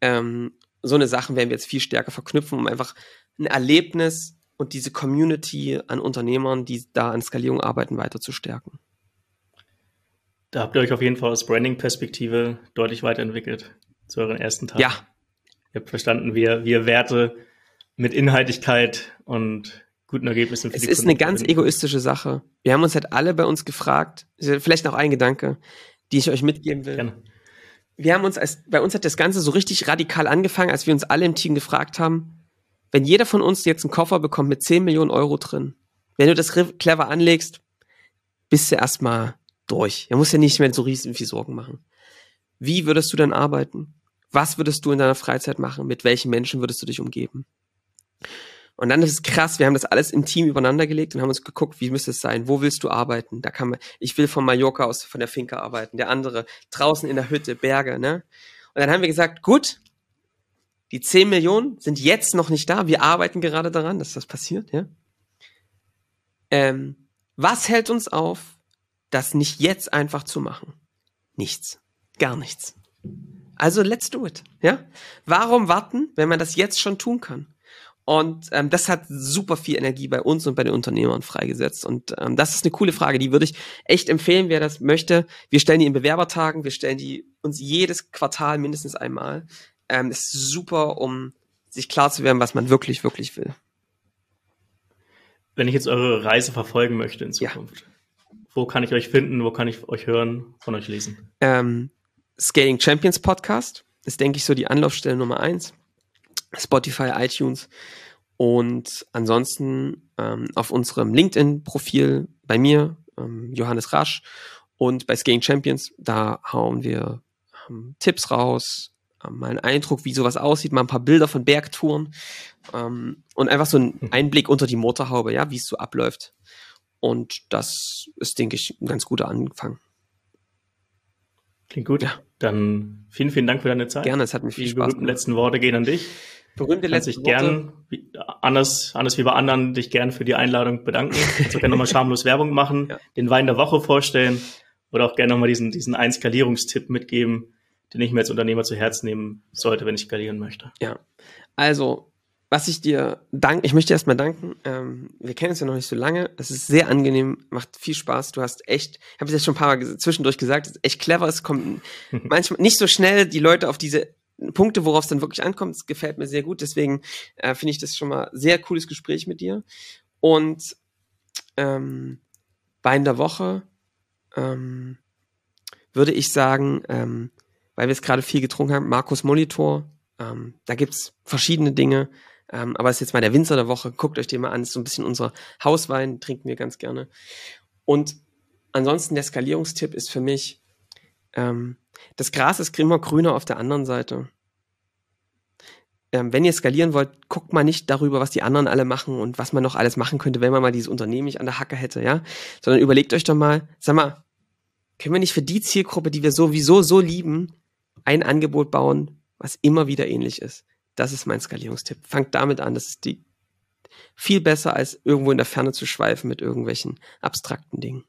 Ähm, so eine Sachen werden wir jetzt viel stärker verknüpfen, um einfach ein Erlebnis und diese Community an Unternehmern, die da an Skalierung arbeiten, weiter zu stärken. Da habt ihr euch auf jeden Fall aus Branding-Perspektive deutlich weiterentwickelt zu euren ersten Tagen. Ja. Ihr habt verstanden, wie ihr, wie ihr Werte mit Inhaltlichkeit und guten Ergebnissen für Es ist Kunden eine ganz egoistische Sache. Wir haben uns halt alle bei uns gefragt, vielleicht noch ein Gedanke, die ich euch mitgeben will. Gerne. Wir haben uns als, bei uns hat das Ganze so richtig radikal angefangen, als wir uns alle im Team gefragt haben, wenn jeder von uns jetzt einen Koffer bekommt mit 10 Millionen Euro drin, wenn du das clever anlegst, bist du erstmal durch. Er muss ja nicht mehr so riesen viel Sorgen machen. Wie würdest du dann arbeiten? Was würdest du in deiner Freizeit machen? Mit welchen Menschen würdest du dich umgeben? Und dann ist es krass, wir haben das alles im Team übereinander gelegt und haben uns geguckt, wie müsste es sein? Wo willst du arbeiten? Da kann man, ich will von Mallorca aus, von der Finca arbeiten, der andere draußen in der Hütte, Berge, ne? Und dann haben wir gesagt, gut, die 10 Millionen sind jetzt noch nicht da. Wir arbeiten gerade daran, dass das passiert, ja? Ähm, was hält uns auf, das nicht jetzt einfach zu machen? Nichts. Gar nichts. Also let's do it, ja? Warum warten, wenn man das jetzt schon tun kann? Und ähm, das hat super viel Energie bei uns und bei den Unternehmern freigesetzt. Und ähm, das ist eine coole Frage, die würde ich echt empfehlen, wer das möchte. Wir stellen die in Bewerbertagen, wir stellen die uns jedes Quartal mindestens einmal. Ähm, ist super, um sich klar zu werden, was man wirklich, wirklich will. Wenn ich jetzt eure Reise verfolgen möchte in Zukunft, ja. wo kann ich euch finden, wo kann ich euch hören, von euch lesen? Ähm, Scaling Champions Podcast ist, denke ich, so die Anlaufstelle Nummer eins. Spotify, iTunes. Und ansonsten ähm, auf unserem LinkedIn-Profil bei mir, ähm, Johannes Rasch, und bei Scaling Champions, da hauen wir ähm, Tipps raus, ähm, mal einen Eindruck, wie sowas aussieht, mal ein paar Bilder von Bergtouren ähm, und einfach so einen hm. Einblick unter die Motorhaube, ja, wie es so abläuft. Und das ist, denke ich, ein ganz guter Anfang. Klingt gut. Ja. Dann vielen, vielen Dank für deine Zeit. Gerne, es hat mir viel die Spaß gemacht. Die letzten Worte gehen an dich. Berühmte letzte Worte. gern, wie, anders, anders wie bei anderen, dich gern für die Einladung bedanken. Also gerne nochmal schamlos Werbung machen, ja. den Wein der Woche vorstellen oder auch gerne nochmal diesen, diesen Einskalierungstipp mitgeben, den ich mir als Unternehmer zu Herzen nehmen sollte, wenn ich skalieren möchte. Ja, also was ich dir danke, ich möchte erstmal danken. Ähm, wir kennen uns ja noch nicht so lange. Es ist sehr angenehm, macht viel Spaß. Du hast echt, ich habe es jetzt schon ein paar Mal zwischendurch gesagt, es ist echt clever. Es kommt manchmal nicht so schnell die Leute auf diese Punkte, worauf es dann wirklich ankommt. Es gefällt mir sehr gut. Deswegen äh, finde ich das schon mal sehr cooles Gespräch mit dir. Und ähm, Wein der Woche ähm, würde ich sagen, ähm, weil wir es gerade viel getrunken haben, Markus Monitor. Ähm, da gibt's verschiedene Dinge. Ähm, aber es ist jetzt mal der Winzer der Woche. Guckt euch den mal an. Das ist so ein bisschen unser Hauswein, trinken wir ganz gerne. Und ansonsten der Skalierungstipp ist für mich, ähm, das Gras ist immer grüner auf der anderen Seite. Ähm, wenn ihr skalieren wollt, guckt mal nicht darüber, was die anderen alle machen und was man noch alles machen könnte, wenn man mal dieses Unternehmen nicht an der Hacke hätte, ja, sondern überlegt euch doch mal, sag mal, können wir nicht für die Zielgruppe, die wir sowieso so lieben, ein Angebot bauen, was immer wieder ähnlich ist? Das ist mein Skalierungstipp. Fangt damit an. Das ist die viel besser als irgendwo in der Ferne zu schweifen mit irgendwelchen abstrakten Dingen.